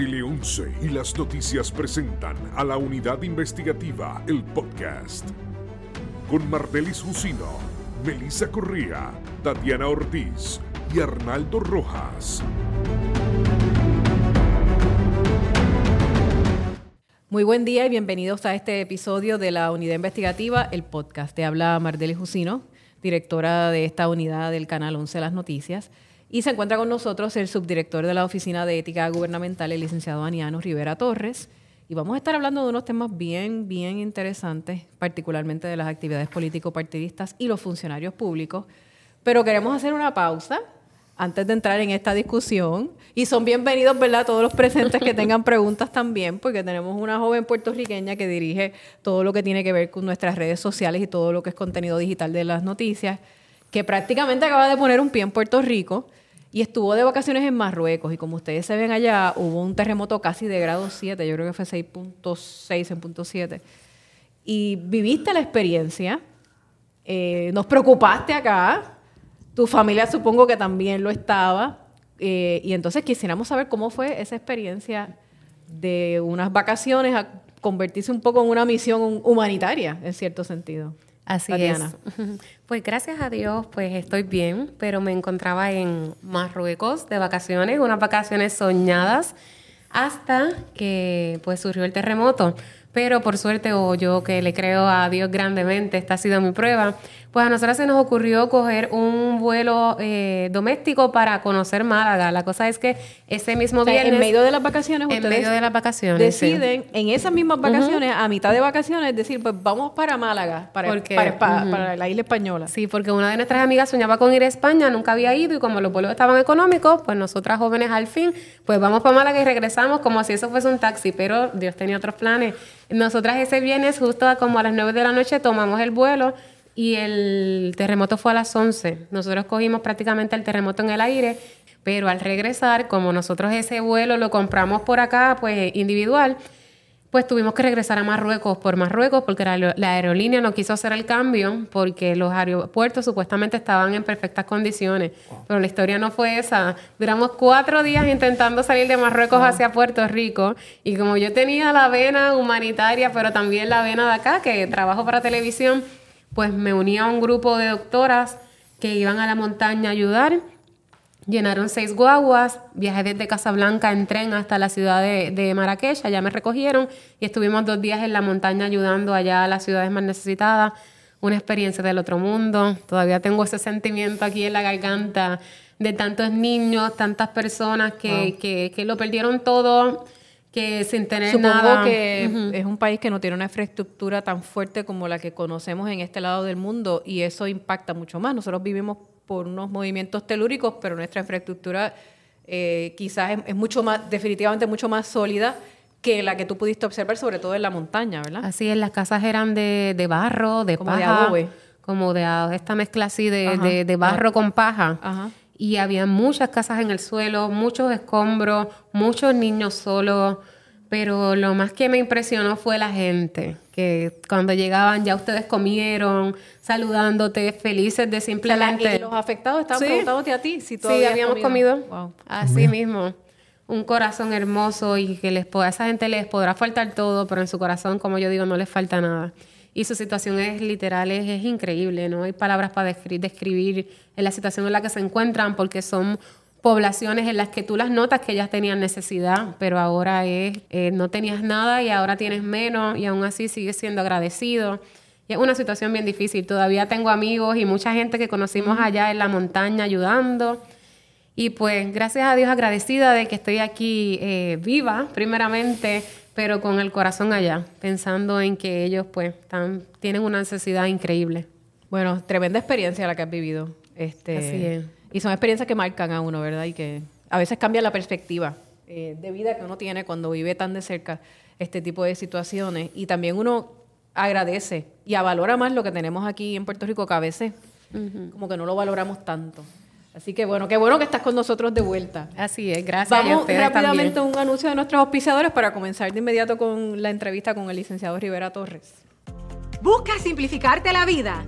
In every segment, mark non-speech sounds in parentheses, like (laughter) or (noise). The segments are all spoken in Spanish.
Tele 11 y las noticias presentan a la unidad investigativa El Podcast. Con Martelis Jusino, Melissa Corría, Tatiana Ortiz y Arnaldo Rojas. Muy buen día y bienvenidos a este episodio de la unidad investigativa El Podcast. Te habla Martelis Jusino, directora de esta unidad del canal 11 Las Noticias. Y se encuentra con nosotros el subdirector de la Oficina de Ética Gubernamental, el licenciado Aniano Rivera Torres. Y vamos a estar hablando de unos temas bien, bien interesantes, particularmente de las actividades político-partidistas y los funcionarios públicos. Pero queremos hacer una pausa antes de entrar en esta discusión. Y son bienvenidos, ¿verdad?, todos los presentes que tengan preguntas también, porque tenemos una joven puertorriqueña que dirige todo lo que tiene que ver con nuestras redes sociales y todo lo que es contenido digital de las noticias, que prácticamente acaba de poner un pie en Puerto Rico y estuvo de vacaciones en Marruecos. Y como ustedes se ven allá, hubo un terremoto casi de grado 7, yo creo que fue 6.6 en punto 7. Y viviste la experiencia, eh, nos preocupaste acá, tu familia supongo que también lo estaba. eh, y entonces quisiéramos saber cómo fue esa experiencia de unas vacaciones a convertirse un poco en una misión humanitaria, en cierto sentido. Así Tatiana. es. Pues gracias a Dios, pues estoy bien, pero me encontraba en Marruecos de vacaciones, unas vacaciones soñadas, hasta que pues surgió el terremoto. Pero por suerte, o yo que le creo a Dios grandemente, esta ha sido mi prueba, pues a nosotros se nos ocurrió coger un vuelo eh, doméstico para conocer Málaga. La cosa es que ese mismo O sea, viernes... en medio de las vacaciones, en ustedes medio de las vacaciones, sí. deciden en esas mismas vacaciones, a mitad de vacaciones, decir, pues vamos para Málaga, para, Porque, para, para- ujú. para la isla española. Sí, porque una de nuestras amigas soñaba con ir a España, nunca había ido y como los vuelos estaban económicos, pues nosotras jóvenes al fin, pues vamos para Málaga y regresamos como si eso fuese un taxi, pero Dios tenía otros planes. Nosotras ese viernes, justo a como a las 9 de la noche, tomamos el vuelo y el terremoto fue a las 11. Nosotros cogimos prácticamente el terremoto en el aire, pero al regresar, como nosotros ese vuelo lo compramos por acá, pues individual, pues tuvimos que regresar a Marruecos por Marruecos porque la, aero- la aerolínea no quiso hacer el cambio porque los aeropuertos supuestamente estaban en perfectas condiciones. Pero la historia no fue esa. Duramos cuatro días intentando salir de Marruecos hacia Puerto Rico y como yo tenía la vena humanitaria, pero también la vena de acá, que trabajo para televisión, pues me uní a un grupo de doctoras que iban a la montaña a ayudar. Llenaron seis guaguas, viajé desde Casablanca en tren hasta la ciudad de, de Marrakech, allá me recogieron y estuvimos dos días en la montaña ayudando allá a las ciudades más necesitadas. Una experiencia del otro mundo. Todavía tengo ese sentimiento aquí en la garganta de tantos niños, tantas personas que, que, que lo perdieron todo, que sin tener Supongo nada. que es un país que no tiene una infraestructura tan fuerte como la que conocemos en este lado del mundo y eso impacta mucho más. Nosotros vivimos por unos movimientos telúricos, pero nuestra infraestructura eh, quizás es, es mucho más, definitivamente mucho más sólida que la que tú pudiste observar, sobre todo en la montaña, ¿verdad? Así es, las casas eran de, de barro, de Como de paja, adobe. como de esta mezcla así de- de barro con paja. Ajá. Y había muchas casas en el suelo, muchos escombros, muchos niños solos. Pero lo más que me impresionó fue la gente, que cuando llegaban ya ustedes comieron, saludándote, felices de O sea, la- simplemente... y los afectados estaban Sí. preguntándote a ti si Sí, habías habíamos comido. Wow. Así mismo. Un corazón hermoso y que les a esa gente les podrá faltar todo, pero en su corazón, como yo digo, no les falta nada. Y su situación es literal, es, es increíble, no hay palabras para descri- describir en la situación en la que se encuentran porque son poblaciones en las que tú las notas que ellas tenían necesidad, pero ahora es, eh, no tenías nada y ahora tienes menos y aún así sigues siendo agradecido. Y es una situación bien difícil. Todavía tengo amigos y mucha gente que conocimos allá en la montaña ayudando. Y pues gracias a Dios agradecida de que estoy aquí eh, viva, primeramente, pero con el corazón allá, pensando en que ellos pues están, tienen una necesidad increíble. Bueno, tremenda experiencia la que has vivido. Este, Así es. Y son experiencias que marcan a uno, ¿verdad? Y que a veces cambia la perspectiva eh, de vida que uno tiene cuando vive tan de cerca este tipo de situaciones. Y también uno agradece y avalora más lo que tenemos aquí en Puerto Rico, que a veces como que no lo valoramos tanto. Así que bueno, qué bueno que estás con nosotros de vuelta. Así es, gracias a Vamos ustedes rápidamente también. a un anuncio de nuestros auspiciadores para comenzar de inmediato con la entrevista con el licenciado Rivera Torres. Busca simplificarte la vida.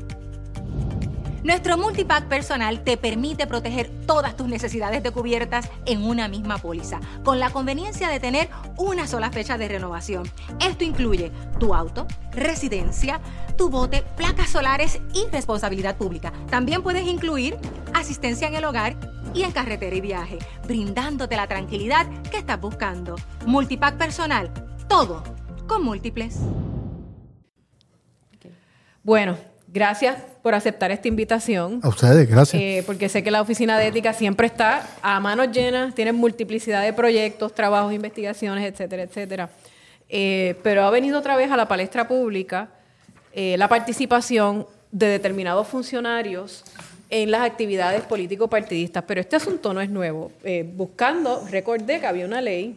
Nuestro multipack personal te permite proteger todas tus necesidades de cubiertas en una misma póliza, con la conveniencia de tener una sola fecha de renovación. Esto incluye tu auto, residencia, tu bote, placas solares y responsabilidad pública. También puedes incluir asistencia en el hogar y en carretera y viaje, brindándote la tranquilidad que estás buscando. Multipack personal, todo con múltiples. Bueno, gracias por aceptar esta invitación. A ustedes, gracias. Eh, porque sé que la Oficina de Ética siempre está a manos llenas, tiene multiplicidad de proyectos, trabajos, investigaciones, etcétera, etcétera. Eh, pero ha venido otra vez a la palestra pública eh, la participación de determinados funcionarios en las actividades político-partidistas. Pero este asunto no es nuevo. buscando, recordé que había una ley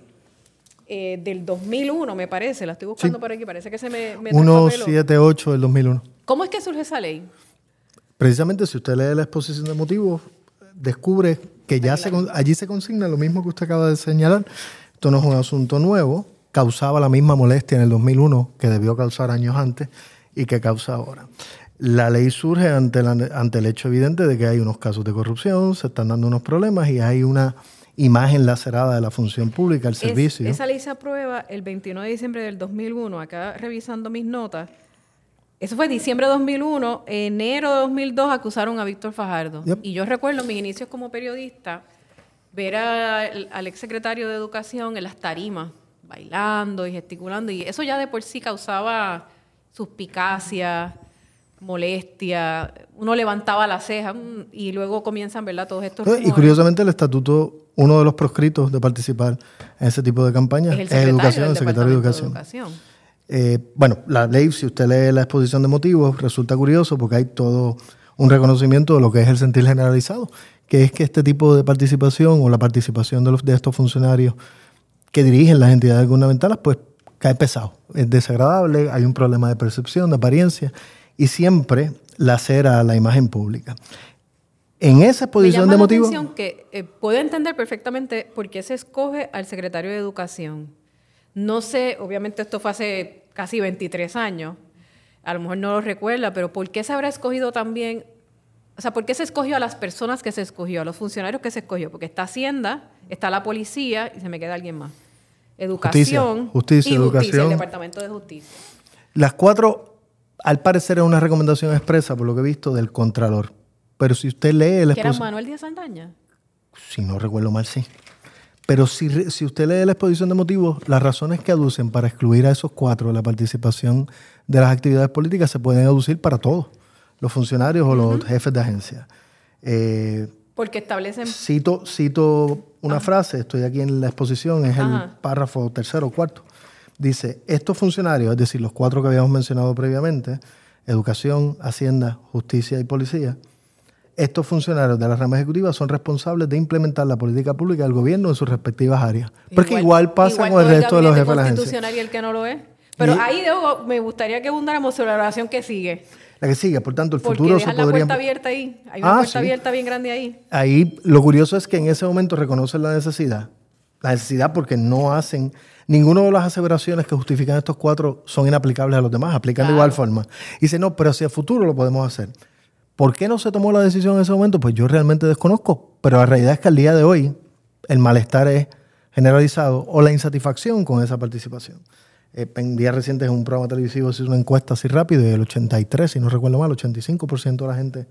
del 2001, me parece, la estoy buscando por aquí, parece que se me... me 178 del 2001. ¿Cómo es que surge esa ley? Precisamente si usted lee la exposición de motivos, descubre que ya se, allí se consigna lo mismo que usted acaba de señalar. Esto no es un asunto nuevo, causaba la misma molestia en el 2001 que debió causar años antes y que causa ahora. La ley surge ante, ante el hecho evidente de que hay unos casos de corrupción, se están dando unos problemas y hay una imagen lacerada de la función pública, el servicio. esa ley se aprueba el 21 de diciembre del 2001. Acá revisando mis notas, eso fue diciembre de 2001. Enero de 2002 acusaron a Víctor Fajardo. Y yo recuerdo mis inicios como periodista ver al exsecretario de Educación en las tarimas, bailando y gesticulando. Y eso ya de por sí causaba suspicacia, molestia. Uno levantaba la ceja mm, y luego comienzan, ¿verdad? Todos estos. Y curiosamente, el estatuto, uno de los proscritos de participar en ese tipo de campañas es, el Educación, el secretario de Educación. Eh, bueno, la ley, si usted lee la exposición de motivos, resulta curioso porque hay todo un reconocimiento de lo que es el sentir generalizado, que es que este tipo de participación o la participación de, los, de estos funcionarios que dirigen las entidades gubernamentales, pues cae pesado, es desagradable, hay un problema de percepción, de apariencia, y siempre lacera la imagen pública. En esa exposición de motivos... que eh, puedo entender perfectamente por qué se escoge al secretario de Educación no sé, obviamente esto fue hace casi 23 años, a lo mejor no lo recuerda, pero ¿por qué se habrá escogido también, o sea, por qué se escogió a las personas que se escogió, a los funcionarios que se escogió? Porque está Hacienda, está la policía y se me queda alguien más. Educación justicia, y educación. justicia, el Departamento de Justicia. Las cuatro, al parecer, es una recomendación expresa, por lo que he visto, del Contralor. Pero si usted lee el... ¿Que era Manuel Díaz Saldaña? Si no recuerdo mal, sí. Pero si, si usted lee la exposición de motivos, las razones que aducen para excluir a esos cuatro de la participación de las actividades políticas se pueden aducir para todos, los funcionarios o los jefes de agencia. Eh, Porque establecen... Cito, cito una frase, estoy aquí en la exposición, es el párrafo tercero o cuarto. Dice, estos funcionarios, es decir, los cuatro que habíamos mencionado previamente, educación, hacienda, justicia y policía, estos funcionarios de la rama ejecutiva son responsables de implementar la política pública del gobierno en sus respectivas áreas. Porque igual, pasa con el resto de los jefes de la agencia. y el que no lo es. Pero ahí me gustaría que abundáramos sobre la oración que sigue. La que sigue, por tanto, el futuro se podría... la puerta abierta ahí. Hay una ah, puerta abierta bien grande ahí. Ahí, lo curioso es que en ese momento reconocen la necesidad. La necesidad porque no hacen... Ninguna de las aseveraciones que justifican estos cuatro son inaplicables a los demás, aplican de igual forma. Y dice, no, pero hacia el futuro lo podemos hacer. ¿Por qué no se tomó la decisión en ese momento? Pues yo realmente desconozco, pero la realidad es que al día de hoy el malestar es generalizado o la insatisfacción con esa participación. Eh, en días recientes en un programa televisivo se hizo una encuesta así rápido y el 83, si no recuerdo mal, el 85% de la gente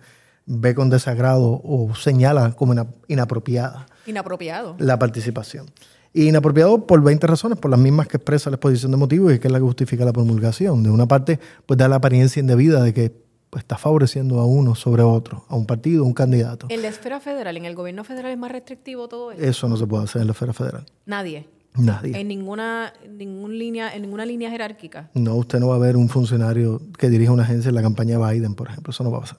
ve con desagrado o señala como inapropiada. Inapropiado. La participación. Y inapropiado por 20 razones, por las mismas que expresa la exposición de motivos y que es la que justifica la promulgación. De una parte, pues da la apariencia indebida de que está favoreciendo a uno sobre otro, a un partido, a un candidato. En la esfera federal, en el gobierno federal es más restrictivo todo eso. Eso no se puede hacer en la esfera federal. Nadie. Nadie. En ninguna, ningún línea, en ninguna línea jerárquica. No, usted no va a ver un funcionario que dirija una agencia en la campaña Biden, por ejemplo. Eso no va a pasar.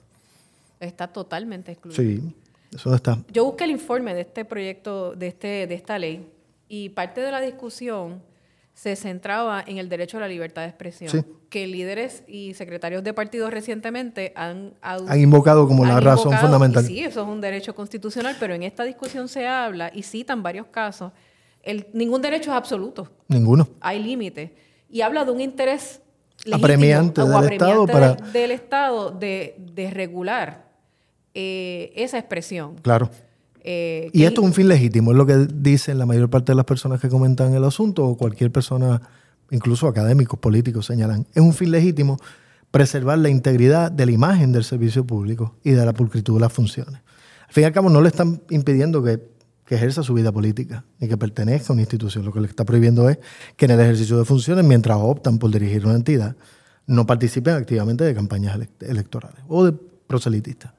Está totalmente excluido. Sí, eso no está. Yo busqué el informe de este proyecto, de, este, de esta ley, y parte de la discusión se centraba en el derecho a la libertad de expresión, que líderes y secretarios de partidos recientemente han, han invocado como la razón fundamental. sí, eso es un derecho constitucional, pero en esta discusión se habla y citan varios casos. El, ningún derecho es absoluto. Ninguno. Hay límites. Y habla de un interés apremiante, del, Estado para... del Estado de, de regular eh, esa expresión. Claro. Eh, Y esto es un fin legítimo, es lo que dicen la mayor parte de las personas que comentan el asunto o cualquier persona, incluso académicos, políticos, señalan. Es un fin legítimo preservar la integridad de la imagen del servicio público y de la pulcritud de las funciones. Al fin y al cabo, no le están impidiendo que, que ejerza su vida política ni que pertenezca a una institución. Lo que le está prohibiendo es que en el ejercicio de funciones, mientras optan por dirigir una entidad, no participen activamente de campañas elec- electorales o de proselitistas.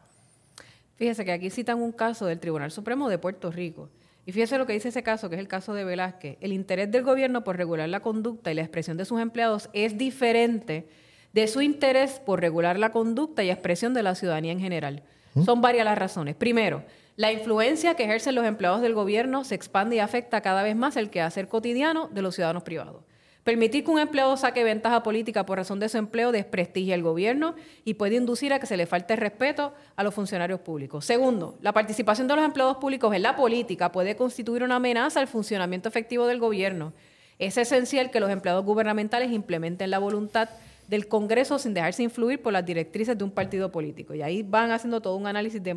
Fíjese que aquí citan un caso del Tribunal Supremo de Puerto Rico. Y fíjese lo que dice ese caso, que es el caso de Velázquez. El interés del gobierno por regular la conducta y la expresión de sus empleados es diferente de su interés por regular la conducta y expresión de la ciudadanía en general. Son varias las razones. Primero, la influencia que ejercen los empleados del gobierno se expande y afecta cada vez más el quehacer cotidiano de los ciudadanos privados. Permitir que un empleado saque ventaja política por razón de su empleo desprestigia al gobierno y puede inducir a que se le falte respeto a los funcionarios públicos. Segundo, la participación de los empleados públicos en la política puede constituir una amenaza al funcionamiento efectivo del gobierno. Es esencial que los empleados gubernamentales implementen la voluntad del Congreso sin dejarse influir por las directrices de un partido político. Y ahí van haciendo todo un análisis de,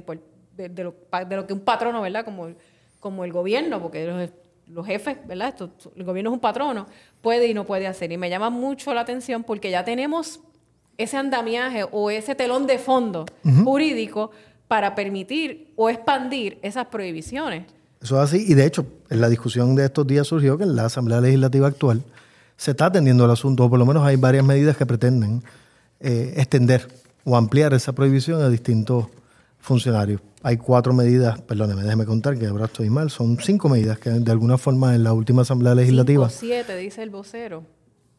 lo, que un patrono, ¿verdad? Como, el- como el gobierno, porque los, los jefes, ¿verdad? Esto, el gobierno es un patrono, puede y no puede hacer. Y me llama mucho la atención porque ya tenemos ese andamiaje o ese telón de fondo jurídico para permitir o expandir esas prohibiciones. Eso es así. Y de hecho, en la discusión de estos días surgió que en la Asamblea Legislativa actual se está atendiendo el asunto, o por lo menos hay varias medidas que pretenden eh, extender o ampliar esa prohibición a distintos funcionarios. Hay cuatro medidas, perdóneme, déjeme contar que ahora estoy mal, son cinco medidas que de alguna forma en la última Asamblea Legislativa. Cinco, siete, dice el vocero.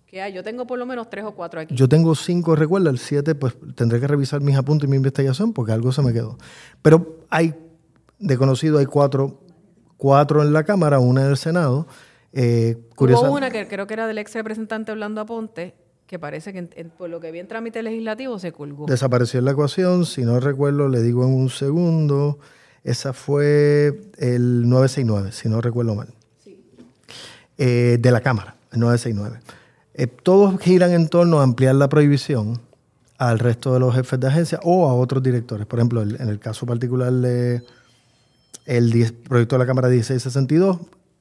Que hay. Yo tengo por lo menos tres o cuatro aquí. Yo tengo cinco, recuerda, el siete, pues tendré que revisar mis apuntes y mi investigación porque algo se me quedó. Pero hay, de conocido, hay cuatro, cuatro en la Cámara, una en el Senado. Eh, Hubo una que creo que era del ex representante Orlando Aponte, que parece que en- en- por lo que vi en trámite legislativo se colgó. Desapareció en la ecuación, si no recuerdo, le digo en un segundo. Esa fue el 969, si no recuerdo mal. Eh, de la Cámara, el 969. Eh, todos giran en torno a ampliar la prohibición al resto de los jefes de agencia o a otros directores. Por ejemplo, en el caso particular de el 10 proyecto de la Cámara 1662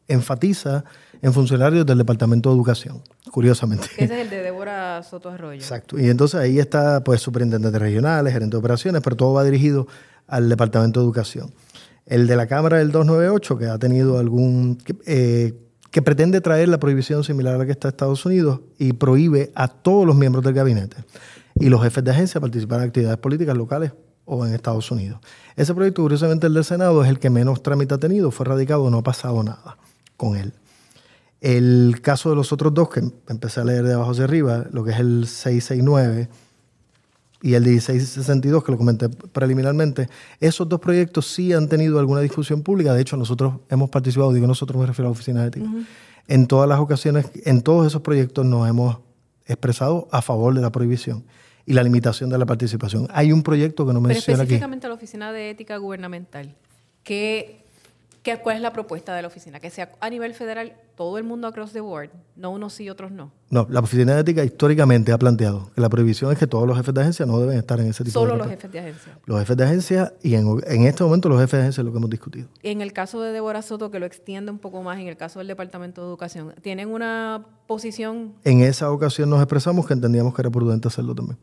enfatiza en funcionarios del Departamento de Educación, curiosamente. Ese es el de Débora Soto Arroyo. Exacto. Y entonces ahí está, pues, superintendentes regionales, gerente de operaciones, pero todo va dirigido al Departamento de Educación. El de la Cámara del 298, que ha tenido algún. que, eh, que pretende traer la prohibición similar a la que está en Estados Unidos y prohíbe a todos los miembros del gabinete y los jefes de agencia participar en actividades políticas locales o en Estados Unidos. Ese proyecto, curiosamente, el del Senado, es el que menos trámite ha tenido, fue radicado, no ha pasado nada con él. El caso de los otros dos, que empecé a leer de abajo hacia arriba, lo que es el 669 y el 1662, que lo comenté preliminarmente, esos dos proyectos sí han tenido alguna discusión pública. De hecho, nosotros hemos participado, digo nosotros me refiero a la Oficina de Ética, en todas las ocasiones, en todos esos proyectos nos hemos expresado a favor de la prohibición y la limitación de la participación. Hay un proyecto que no Pero menciona aquí. específicamente la Oficina de Ética Gubernamental, ¿qué, qué, ¿cuál es la propuesta de la oficina? Que sea a nivel federal todo el mundo across the board, no unos sí, otros no. No, la Oficina de Ética históricamente ha planteado que la prohibición es que todos los jefes de agencia no deben estar en ese tipo Solo de los reparto. jefes de agencia. Los jefes de agencia y en, en este momento los jefes de agencia es lo que hemos discutido. En el caso de Débora Soto, que lo extiende un poco más, en el caso del Departamento de Educación, ¿tienen una posición En esa ocasión nos expresamos que entendíamos que era prudente hacerlo también.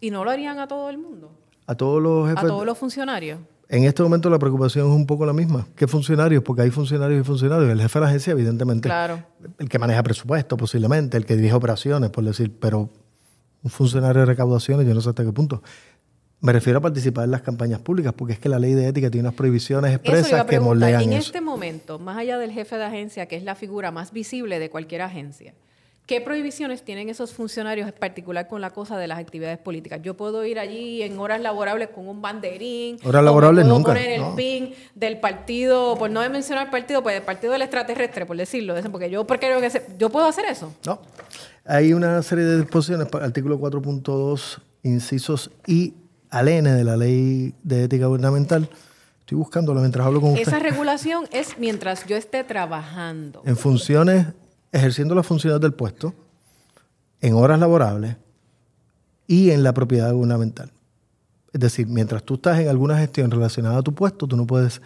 y no lo harían a todo el mundo? A todos los ¿A jefes. todos los funcionarios? En este momento la preocupación es un poco la misma. ¿Qué funcionarios? Porque hay funcionarios y funcionarios. El jefe de la agencia, evidentemente, Claro. el que maneja presupuesto posiblemente, el que dirige operaciones, por decir, pero un funcionario de recaudaciones, yo no sé hasta qué punto. Me refiero a participar en las campañas públicas, porque es que la ley de ética tiene unas prohibiciones expresas que moldean En eso. este momento, más allá del jefe de agencia, que es la figura más visible de cualquier agencia, ¿qué prohibiciones tienen esos funcionarios, en particular con la cosa de las actividades políticas? Yo puedo ir allí en horas laborables con un banderín. Horas laborables puedo nunca, poner el no. pin del partido, por no mencionar partido, pues del partido del extraterrestre, por decirlo. Porque yo, porque creo que ese- yo puedo hacer eso. No. Hay una serie de disposiciones, artículo 4.2, incisos I al N de la ley de ética gubernamental. Estoy buscándolo mientras hablo con usted. Esa regulación es mientras yo esté trabajando. En funciones, ejerciendo las funciones del puesto, en horas laborables y en la propiedad gubernamental. Es decir, mientras tú estás en alguna gestión relacionada a tu puesto, tú no puedes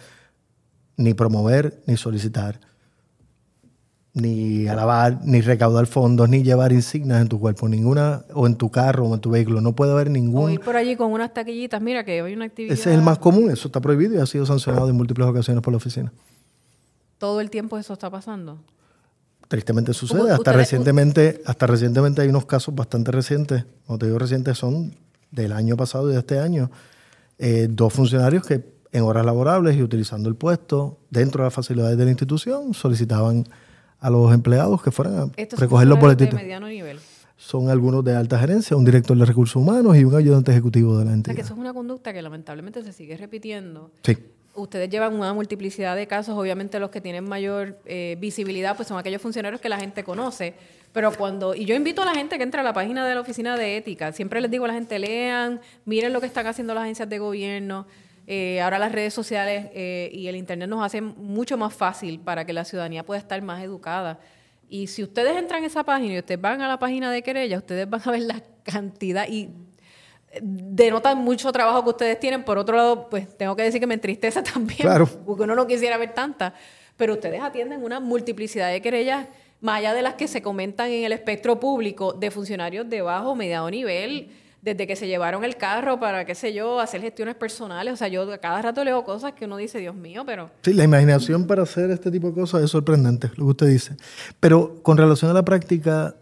ni promover, ni solicitar, ni alabar, ni recaudar fondos, ni llevar insignias en tu cuerpo, ninguna, o en tu carro o en tu vehículo. No puede haber O ningún... ir por allí con unas taquillitas, mira que hoy hay una actividad. Ese es el más común, eso está prohibido y ha sido sancionado en múltiples ocasiones por la oficina. Todo el tiempo eso está pasando. Tristemente sucede. Hasta recientemente, hasta recientemente hay unos casos bastante recientes. Cuando te digo recientes son del año pasado y de este año. Eh, dos funcionarios que en horas laborables y utilizando el puesto dentro de las facilidades de la institución solicitaban a los empleados que fueran a Estos recoger los de mediano nivel. Son algunos de alta gerencia, un director de recursos humanos y un ayudante ejecutivo de la O sea, entidad. que eso es una conducta que lamentablemente se sigue repitiendo. Sí. Ustedes llevan una multiplicidad de casos, obviamente los que tienen mayor eh, visibilidad pues son aquellos funcionarios que la gente conoce, pero cuando, y yo invito a la gente que entre a la página de la Oficina de Ética, siempre les digo a la gente, lean, miren lo que están haciendo las agencias de gobierno, eh, ahora las redes sociales eh, y el Internet nos hacen mucho más fácil para que la ciudadanía pueda estar más educada. Y si ustedes entran a esa página y ustedes van a la página de querella, ustedes van a ver la cantidad y denota mucho trabajo que ustedes tienen. Por otro lado, pues tengo que decir que me entristece (laughs) también, Claro. porque uno no quisiera ver tantas. Pero ustedes atienden una multiplicidad de querellas, más allá de las que se comentan en el espectro público, de funcionarios de bajo o mediano nivel, desde que se llevaron el carro para, qué sé yo, hacer gestiones personales. O sea, yo a cada rato leo cosas que uno dice, Dios mío, pero... Sí, la imaginación para hacer este tipo de cosas es sorprendente, lo que usted dice. Pero con relación a la práctica,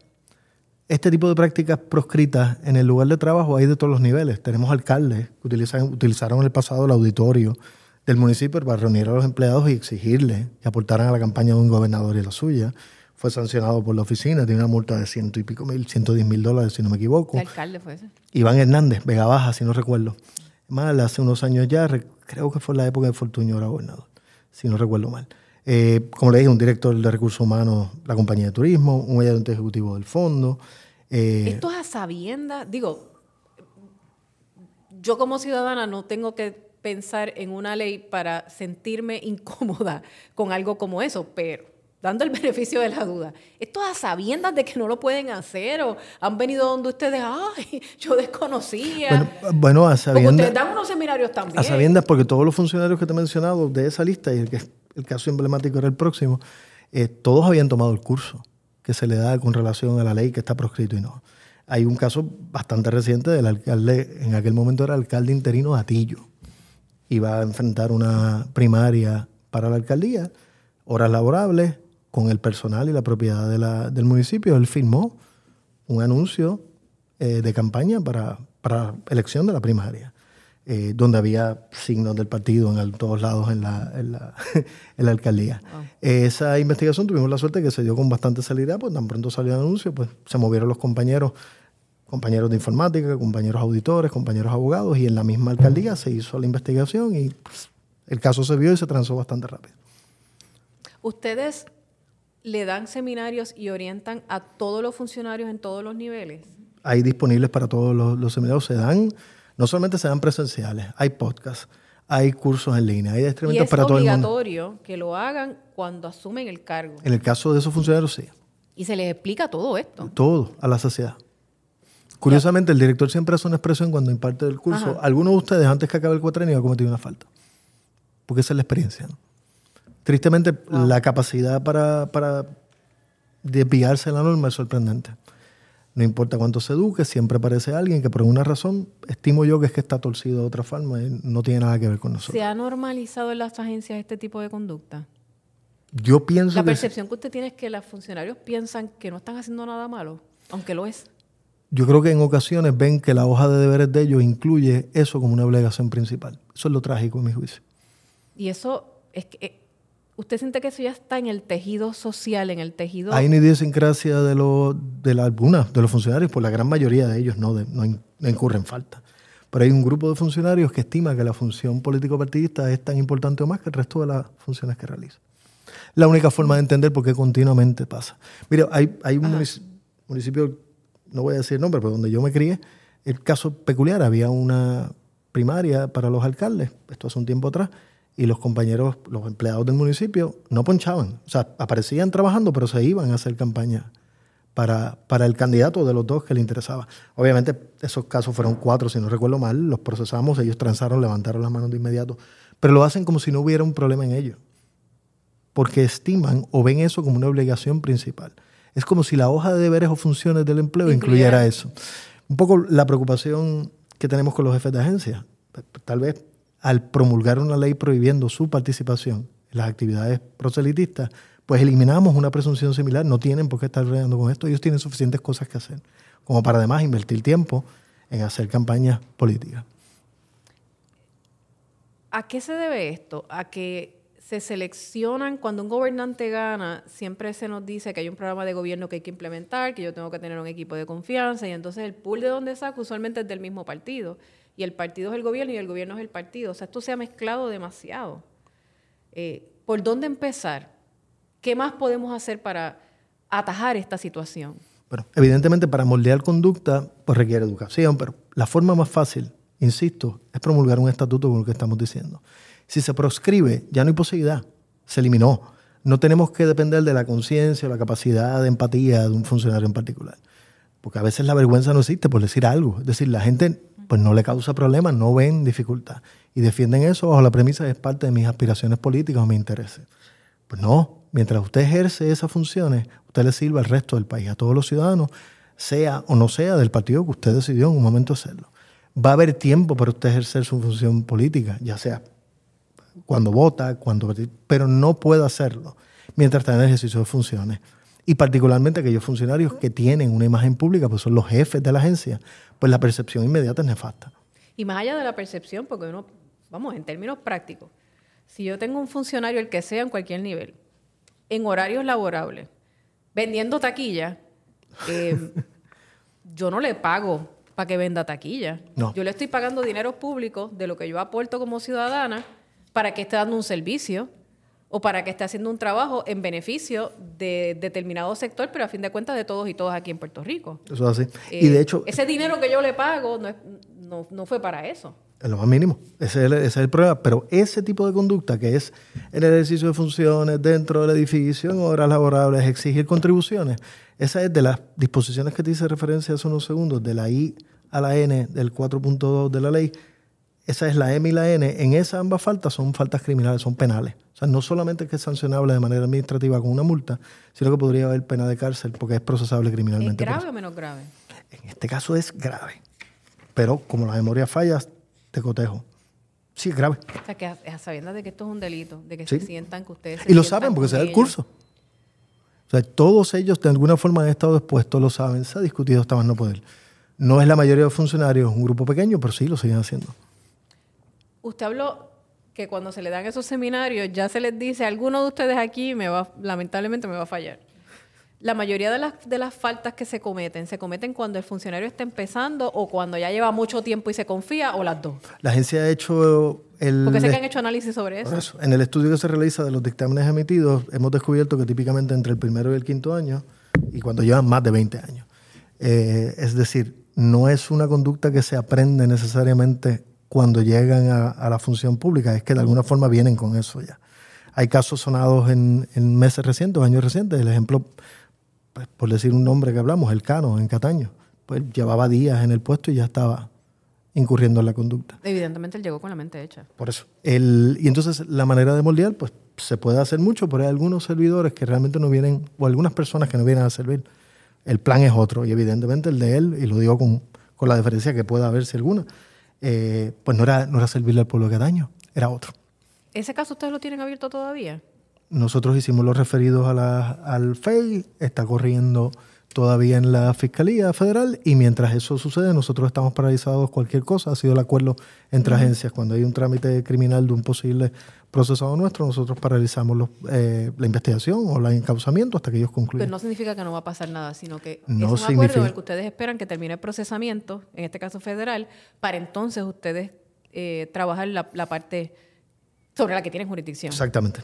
este tipo de prácticas proscritas en el lugar de trabajo hay de todos los niveles. Tenemos alcaldes que utilizan, utilizaron en el pasado el auditorio del municipio para reunir a los empleados y exigirles que aportaran a la campaña de un gobernador y la suya. Fue sancionado por la oficina, tiene una multa de ciento y pico mil, ciento diez mil dólares, si no me equivoco. El alcalde fue ese. Iván Hernández, Vega Baja, si no recuerdo. Mal, hace unos años ya, re- creo que fue la época de Fortuño era gobernador, si no recuerdo mal. Eh, como le dije, un director de recursos humanos, la compañía de turismo, un ayudante ejecutivo del fondo. eh, Esto es a sabiendas, digo, yo como ciudadana no tengo que pensar en una ley para sentirme (laughs) incómoda con algo como eso, pero dando el (laughs) beneficio de la duda, esto es a sabiendas de que no lo pueden hacer o han venido donde ustedes, ay, yo desconocía. bueno, bueno, a Porque sabiendas, ustedes dan unos seminarios también. a sabiendas, porque todos los funcionarios que te he mencionado de esa lista, y el, que, el caso emblemático era el próximo, eh, todos habían tomado el curso que se le da con relación a la ley que está proscrito y no. Hay un caso bastante reciente del alcalde, en aquel momento era alcalde interino Atillo. Iba a enfrentar una primaria para la alcaldía, horas laborables, con el personal y la propiedad del municipio. Él firmó un anuncio eh, de campaña para, para elección de la primaria, eh, donde había signos del partido en el- todos lados en la, en la, (laughs) en la alcaldía. Esa investigación tuvimos la suerte que se dio con bastante celeridad, pues tan pronto salió el anuncio, pues se movieron los compañeros, compañeros de informática, compañeros auditores, compañeros abogados, y en la misma alcaldía se hizo la investigación y pues, el caso se vio y se transó bastante rápido. Ustedes le dan seminarios y orientan a todos los funcionarios en todos los niveles. hay disponibles para todos los, los seminarios. Se dan, no solamente se dan presenciales, hay podcasts, hay cursos en línea, hay instrumentos es para todo el mundo. obligatorio que lo hagan cuando asumen el cargo. En el caso de esos funcionarios, sí. Y se les explica todo esto. Todo, a la sociedad. Curiosamente, el director siempre hace una expresión cuando imparte el curso. Ajá. Algunos de ustedes, antes que acabe el cuatrenio, ha cometido una falta. Porque esa es la experiencia. ¿no? Tristemente, la capacidad para, para desviarse de la norma es sorprendente. No importa cuánto se eduque, siempre aparece alguien que por alguna razón, estimo yo que es que está torcido de otra forma y no tiene nada que ver con nosotros. ¿Se ha normalizado en las agencias este tipo de conducta? Yo pienso La que percepción que usted tiene es que los funcionarios piensan que no están haciendo nada malo, aunque lo es. Yo creo que en ocasiones ven que la hoja de deberes de ellos incluye eso como una obligación principal. Eso es lo trágico en mi juicio. Y eso es que usted siente que eso ya está en el tejido social, en el tejido Hay una idiosincrasia de, lo, de la, algunas de los funcionarios, por la gran mayoría de ellos no, de- no, in- no incurren falta. Pero hay un grupo de funcionarios que estima que la función político-partidista es tan importante o más que el resto de las funciones que realiza. La única forma de entender por qué continuamente pasa. Mire, hay, hay un munici- municipio, no voy a decir el nombre, pero donde yo me crié, el caso peculiar, había una primaria para los alcaldes, esto hace un tiempo atrás, y los compañeros, los empleados del municipio no ponchaban. O sea, aparecían trabajando, pero se iban a hacer campaña para, para el candidato de los dos que le interesaba. Obviamente esos casos fueron cuatro, si no recuerdo mal, los procesamos, ellos transaron, levantaron las manos de inmediato, pero lo hacen como si no hubiera un problema en ello, porque estiman o ven eso como una obligación principal. Es como si la hoja de deberes o funciones del empleo incluyera, eso. Un poco la preocupación que tenemos con los jefes de agencia. Tal vez al promulgar una ley prohibiendo su participación en las actividades proselitistas, pues eliminamos una presunción similar. No tienen por qué estar regando con esto. Ellos tienen suficientes cosas que hacer, como para además invertir tiempo en hacer campañas políticas. ¿A qué se debe esto? A que se seleccionan, cuando un gobernante gana, siempre se nos dice que hay un programa de gobierno que hay que implementar, que yo tengo que tener un equipo de confianza, y entonces el pool de donde saco usualmente es del mismo partido, y el partido es el gobierno y el gobierno es el partido. O sea, esto se ha mezclado demasiado. Eh, ¿Por dónde empezar? ¿Qué más podemos hacer para atajar esta situación? Bueno, evidentemente para moldear conducta pues requiere educación, pero la forma más fácil, insisto, es promulgar un estatuto con lo que estamos diciendo. Si se proscribe, ya no hay posibilidad, se eliminó. No tenemos que depender de la conciencia o la capacidad de empatía de un funcionario en particular. Porque a veces la vergüenza no existe por decir algo. Es decir, la gente pues no le causa problemas, no ven dificultad. Y defienden eso bajo la premisa de es parte de mis aspiraciones políticas o mis intereses. Pues no, mientras usted ejerce esas funciones, usted le sirve al resto del país, a todos los ciudadanos, sea o no sea del partido que usted decidió en un momento hacerlo. Va a haber tiempo para usted ejercer su función política, ya sea cuando vota, cuando pero no puede hacerlo mientras está en el ejercicio de funciones. Y particularmente aquellos funcionarios que tienen una imagen pública, pues son los jefes de la agencia, pues la percepción inmediata es nefasta. Y más allá de la percepción, porque uno, vamos, en términos prácticos, si yo tengo un funcionario, el que sea, en cualquier nivel, en horarios laborables, vendiendo taquilla, eh, (laughs) yo no le pago para que venda taquilla. Yo le estoy pagando dinero público de lo que yo aporto como ciudadana para que esté dando un servicio o para que esté haciendo un trabajo en beneficio de determinado sector, pero a fin de cuentas de todos y todas aquí en Puerto Rico. Eso es así. y de eh, hecho... Ese dinero que yo le pago no, no, fue para eso. Es lo más mínimo. Ese es, el, ese es, el, problema. Pero ese tipo de conducta, que es el ejercicio de funciones dentro del edificio, en horas laborables, exigir contribuciones, esa es de las disposiciones que te hice referencia hace unos segundos, de la I a la N del 4.2 de la ley, esa es la M y la N, en esas ambas faltas son faltas criminales, son penales. O sea, no solamente que es sancionable de manera administrativa con una multa, sino que podría haber pena de cárcel porque es procesable criminalmente. ¿Es grave o menos grave? En este caso es grave. Pero como la memoria falla, te cotejo. Sí, es grave. O sea, que a, sabiendas de que esto es un delito, de que se sientan que ustedes... y lo saben porque se da el curso. O sea, todos ellos de alguna forma han estado expuestos, lo saben, se ha discutido hasta más no poder. No es la mayoría de funcionarios, es un grupo pequeño, pero sí lo siguen haciendo. Usted habló que cuando se le dan esos seminarios ya se les dice, alguno de ustedes aquí me va, lamentablemente me va a fallar. La mayoría de las, de las faltas que se cometen, ¿se cometen cuando el funcionario está empezando o cuando ya lleva mucho tiempo y se confía o las dos? La agencia ha hecho el... Porque sé que han hecho análisis sobre eso. En el estudio que se realiza de los dictámenes emitidos, hemos descubierto que típicamente entre el primero y el quinto año, y cuando llevan más de 20 años. Eh, es decir, no es una conducta que se aprende necesariamente cuando llegan a, la función pública, es que de alguna forma vienen con eso ya. Hay casos sonados en, meses recientes, años recientes. El ejemplo, pues, por decir un nombre que hablamos, el Cano en Cataño. Pues llevaba días en el puesto y ya estaba incurriendo en la conducta. Evidentemente él llegó con la mente hecha. Por eso. El, y entonces la manera de moldear, pues se puede hacer mucho, pero hay algunos servidores que realmente no vienen, o algunas personas que no vienen a servir. El plan es otro, y evidentemente el de él, y lo digo con, con la diferencia que pueda haber si alguna, eh, pues no era, no era servirle al pueblo de Cataño, era otro. ¿Ese caso ustedes lo tienen abierto todavía? Nosotros hicimos los referidos a la, al FEI, está corriendo todavía en la Fiscalía Federal y mientras eso sucede nosotros estamos paralizados cualquier cosa. Ha sido el acuerdo entre agencias. Cuando hay un trámite criminal de un posible procesado nuestro, nosotros paralizamos eh, la investigación o el encauzamiento hasta que ellos concluyan. Pero no significa que no va a pasar nada, sino que no es un acuerdo en el que ustedes esperan que termine el procesamiento, en este caso federal, para entonces ustedes eh, trabajar la, la parte sobre la que tienen jurisdicción. Exactamente.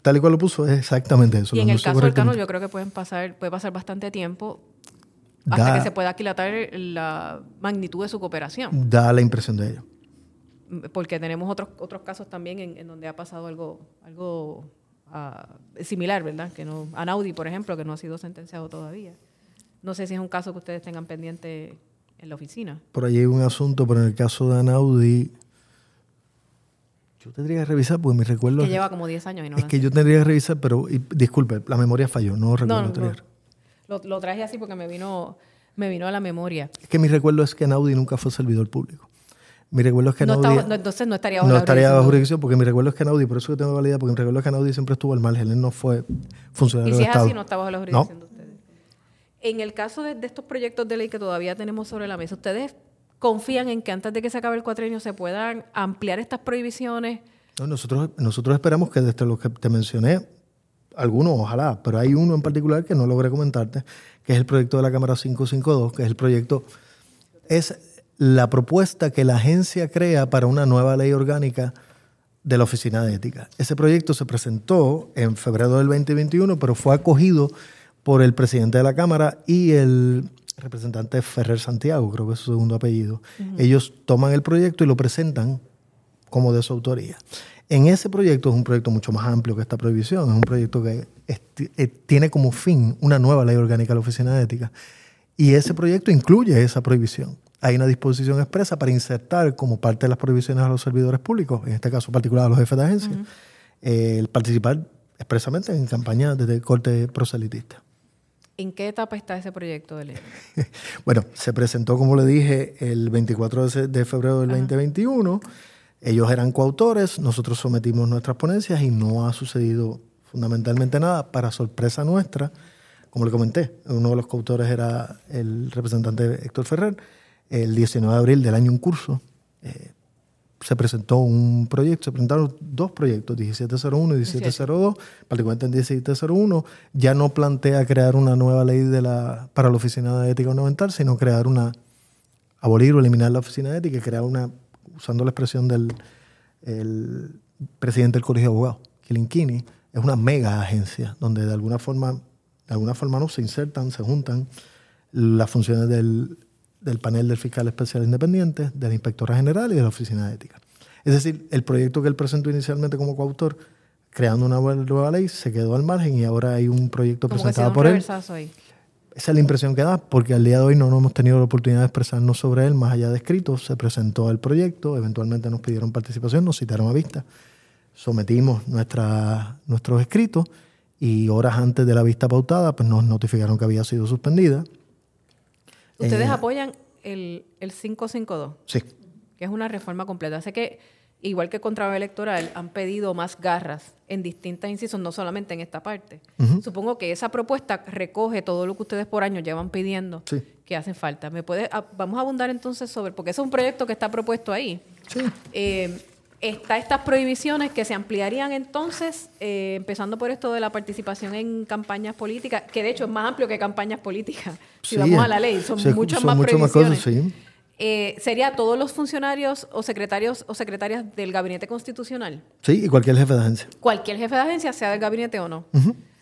tal y cual lo puso, es exactamente eso. Y en el caso del Cano, yo creo que pueden pasar, puede pasar bastante tiempo hasta que se pueda aquilatar la magnitud de su cooperación. Da la impresión de ello. Porque tenemos otros, otros casos también en, donde ha pasado algo, algo ah, similar, ¿verdad? Que no, Anaudi, por ejemplo, que no ha sido sentenciado todavía. No sé si es un caso que ustedes tengan pendiente en la oficina. Por allí hay un asunto, pero en el caso de Anaudi, yo tendría que revisar porque mi recuerdo... Que lleva como 10 años y no Es que yo tendría que revisar, pero y- disculpe, la memoria falló, no recuerdo. No. Lo, lo traje así porque me vino, me vino a la memoria. Es que mi recuerdo es que Anaudi nunca fue servidor público. Mi recuerdo es que No no, entonces no estaría bajo no estaría bajo jurisdicción. jurisdicción porque mi recuerdo es que Anaudi, por eso que tengo validad, porque mi recuerdo es que Anaudi siempre estuvo al margen, él no fue funcionario Y si es Estado. así, no está bajo la jurisdicción de ustedes. En el caso de, de estos proyectos de ley que todavía tenemos sobre la mesa, ¿ustedes confían en que antes de que se acabe el cuatrenio se puedan ampliar estas prohibiciones? No, nosotros, nosotros esperamos que desde los que te mencioné, algunos ojalá, pero hay uno en particular que no logré comentarte, que es el proyecto de la Cámara 552, que es el proyecto, es la propuesta que la agencia crea para una nueva ley orgánica de la Oficina de Ética. Ese proyecto se presentó en febrero del 2021, pero fue acogido por el presidente de la Cámara y el representante Ferrer Santiago, creo que es su segundo apellido. Ellos toman el proyecto y lo presentan como de su autoría. En ese proyecto es un proyecto mucho más amplio que esta prohibición, es un proyecto que eh, tiene como fin una nueva ley orgánica de la Oficina de Ética. Y ese proyecto incluye esa prohibición. Hay una disposición expresa para insertar como parte de las prohibiciones a los servidores públicos, en este caso particular a los jefes de agencia, eh, el participar expresamente en campañas de corte proselitista. ¿En qué etapa está ese proyecto de ley? (laughs) Bueno, se presentó, como le dije, el 24 de se- de febrero del 2021. Ellos eran coautores, nosotros sometimos nuestras ponencias y no ha sucedido fundamentalmente nada. Para sorpresa nuestra, como le comenté, uno de los coautores era el representante Héctor Ferrer. El 19 de abril del año en curso eh, se presentó un proyecto, se presentaron dos proyectos, 1701 y 1702, particularmente en 1701, ya no plantea crear una nueva ley de la, para la Oficina de Ética Ornamental, sino crear una, abolir o eliminar la Oficina de Ética y crear una, usando la expresión del el presidente del Colegio de Abogados, Kilinkini, es una mega agencia donde de alguna forma, de alguna forma no se insertan, se juntan las funciones del, del panel del fiscal especial independiente, de la inspectora general y de la oficina de ética. Es decir, el proyecto que él presentó inicialmente como coautor, creando una nueva ley, se quedó al margen y ahora hay un proyecto Como presentado por él. ahí. Esa es la impresión que da, porque al día de hoy no, no hemos tenido la oportunidad de expresarnos sobre él más allá de escritos. Se presentó el proyecto, eventualmente nos pidieron participación, nos citaron a vista, sometimos nuestra, nuestros escritos y horas antes de la vista pautada pues nos notificaron que había sido suspendida. ¿Ustedes Eh, apoyan el, el 552? Sí, que es una reforma completa. Sé que, igual que contra electoral, han pedido más garras en distintas incisos, no solamente en esta parte. Supongo que esa propuesta recoge todo lo que ustedes por año llevan pidiendo Sí. que hacen falta. ¿Me puede, a- vamos a abundar entonces sobre, porque ese es un proyecto que está propuesto ahí. sí. Eh, está estas prohibiciones que se ampliarían entonces, eh, empezando por esto de la participación en campañas políticas, que de hecho es más amplio que campañas políticas. (laughs) Si Sí, vamos a la ley, son muchas son más más prohibiciones. cosas, sí. Eh, ¿Sería todos los funcionarios o secretarios o secretarias del gabinete constitucional? Sí, y cualquier jefe de agencia. Cualquier jefe de agencia, sea del gabinete o no.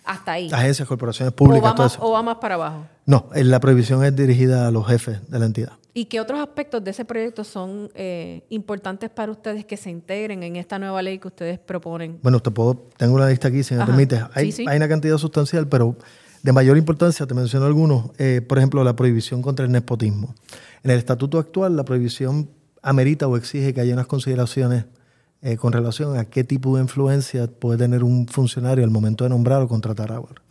Hasta ahí. Agencias, corporaciones O públicas, va, todo más, eso. o va más para abajo. No, eh, la prohibición es dirigida a los jefes de la entidad. ¿Y qué otros aspectos de ese proyecto son eh, importantes para ustedes que se integren en esta nueva ley que ustedes proponen? Bueno, te puedo, tengo una lista aquí, si me Ajá. permites. Hay, Sí, sí. hay una cantidad sustancial, pero de mayor importancia, te menciono algunos. Eh, por ejemplo, la prohibición contra el nepotismo. En el estatuto actual, la prohibición amerita o exige que haya unas consideraciones eh, con relación a qué tipo de influencia puede tener un funcionario al momento de nombrar o contratar a otro.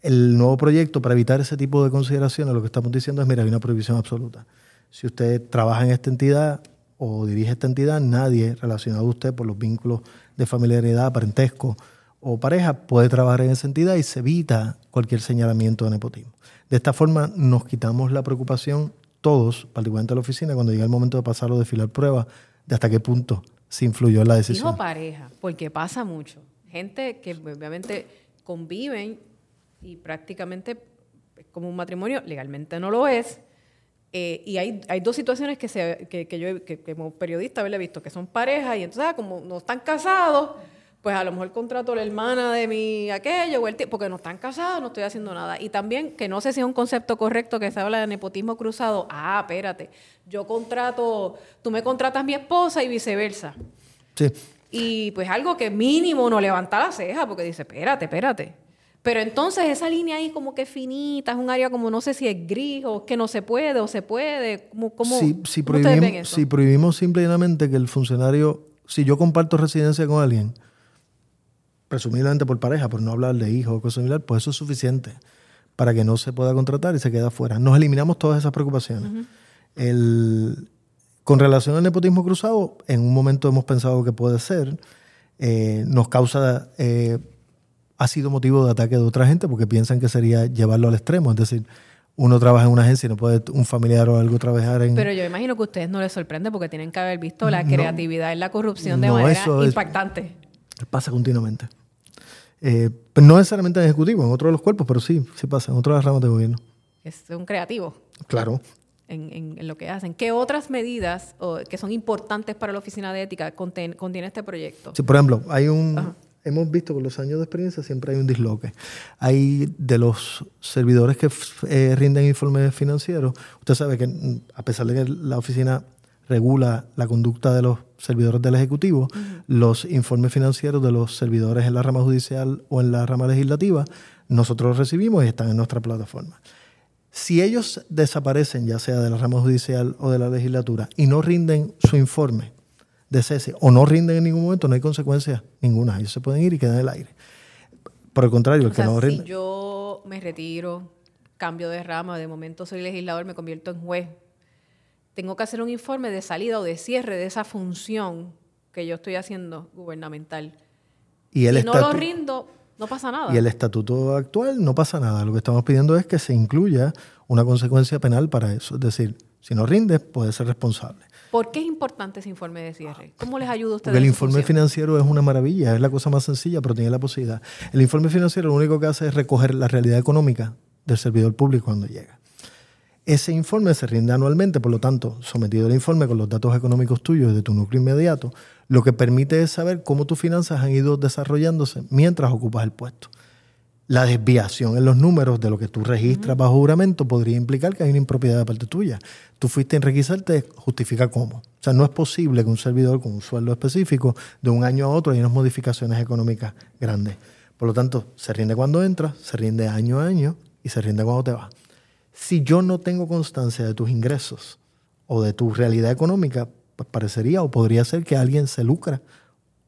El nuevo proyecto, para evitar ese tipo de consideraciones, lo que estamos diciendo es, mira, hay una prohibición absoluta. Si usted trabaja en esta entidad o dirige esta entidad, nadie relacionado a usted por los vínculos de familiaridad, parentesco o pareja puede trabajar en esa entidad y se evita cualquier señalamiento de nepotismo. De esta forma nos quitamos la preocupación todos, particularmente la oficina, cuando llega el momento de pasarlo de filar pruebas, de hasta qué punto se influyó la decisión. Dijo pareja, porque pasa mucho. Gente que obviamente conviven y prácticamente es como un matrimonio, legalmente no lo es. Eh, y hay, hay dos situaciones que, se, que, que yo como periodista haberle visto, que son parejas y entonces ah, como no están casados, pues a lo mejor contrato a la hermana de mi aquello, o el tío, porque no están casados, no estoy haciendo nada. Y también, que no sé si es un concepto correcto que se habla de nepotismo cruzado. Ah, espérate, yo contrato, tú me contratas mi esposa y viceversa. Sí. Y pues algo que mínimo uno levanta la ceja porque dice, espérate, espérate. Pero entonces esa línea ahí como que finita, es un área como no sé si es gris o que no se puede o se puede. ¿Cómo, cómo, si, si cómo ustedes ven prohibimos, eso? si prohibimos simplemente que el funcionario, si yo comparto residencia con alguien, presumiblemente por pareja, por no hablar de hijos o cosas similares, pues eso es suficiente para que no se pueda contratar y se quede afuera. Nos eliminamos todas esas preocupaciones. El- con relación al nepotismo cruzado, en un momento hemos pensado que puede ser, eh, nos causa, eh, ha sido motivo de ataque de otra gente porque piensan que sería llevarlo al extremo, es decir, uno trabaja en una agencia y no puede un familiar o algo trabajar en... Pero yo imagino que a ustedes no les sorprende porque tienen que haber visto la No. creatividad y la corrupción de No, manera eso es- impactante. Pasa continuamente. Eh, pero no necesariamente en ejecutivo, en otro de los cuerpos, pero sí, sí pasa, en otras de las ramas de gobierno. Es un creativo Claro. en, en- en lo que hacen. ¿Qué otras medidas o, que son importantes para la Oficina de Ética conten- contiene este proyecto? Sí, por ejemplo, hay un... Hemos visto con los años de experiencia siempre hay un disloque. Hay de los servidores que eh, rinden informes financieros, usted sabe que mm, a pesar de que la oficina regula la conducta de los servidores del Ejecutivo, los informes financieros de los servidores en la rama judicial o en la rama legislativa, nosotros los recibimos y están en nuestra plataforma. Si ellos desaparecen, ya sea de la rama judicial o de la legislatura, y no rinden su informe de cese o no rinden en ningún momento, no hay consecuencias ninguna. Ellos se pueden ir y quedan en el aire. Por el contrario, el O que sea, no si rinde. yo me retiro, cambio de rama, de momento soy legislador, me convierto en juez, tengo que hacer un informe de salida o de cierre de esa función que yo estoy haciendo gubernamental. Y el, si no lo rindo, no pasa nada. y el estatuto actual no pasa nada. Lo que estamos pidiendo es que se incluya una consecuencia penal para eso. Es decir, si no rindes, puedes ser responsable. ¿Por qué es importante ese informe de cierre? ¿Cómo les ayuda a ustedes? Porque el informe función? financiero es una maravilla, es la cosa más sencilla, pero tiene la posibilidad. El informe financiero lo único que hace es recoger la realidad económica del servidor público cuando llega. Ese informe se rinde anualmente, por lo tanto, sometido el informe con los datos económicos tuyos de tu núcleo inmediato, lo que permite es saber cómo tus finanzas han ido desarrollándose mientras ocupas el puesto. La desviación en los números de lo que tú registras bajo juramento podría implicar que hay una impropiedad de parte tuya. Tú fuiste a enriquecerte, justifica cómo. O sea, no es posible que un servidor con un sueldo específico de un año a otro haya unas modificaciones económicas grandes. Por lo tanto, se rinde cuando entras, se rinde año a año y se rinde cuando te vas. Si yo no tengo constancia de tus ingresos o de tu realidad económica, parecería o podría ser que alguien se lucra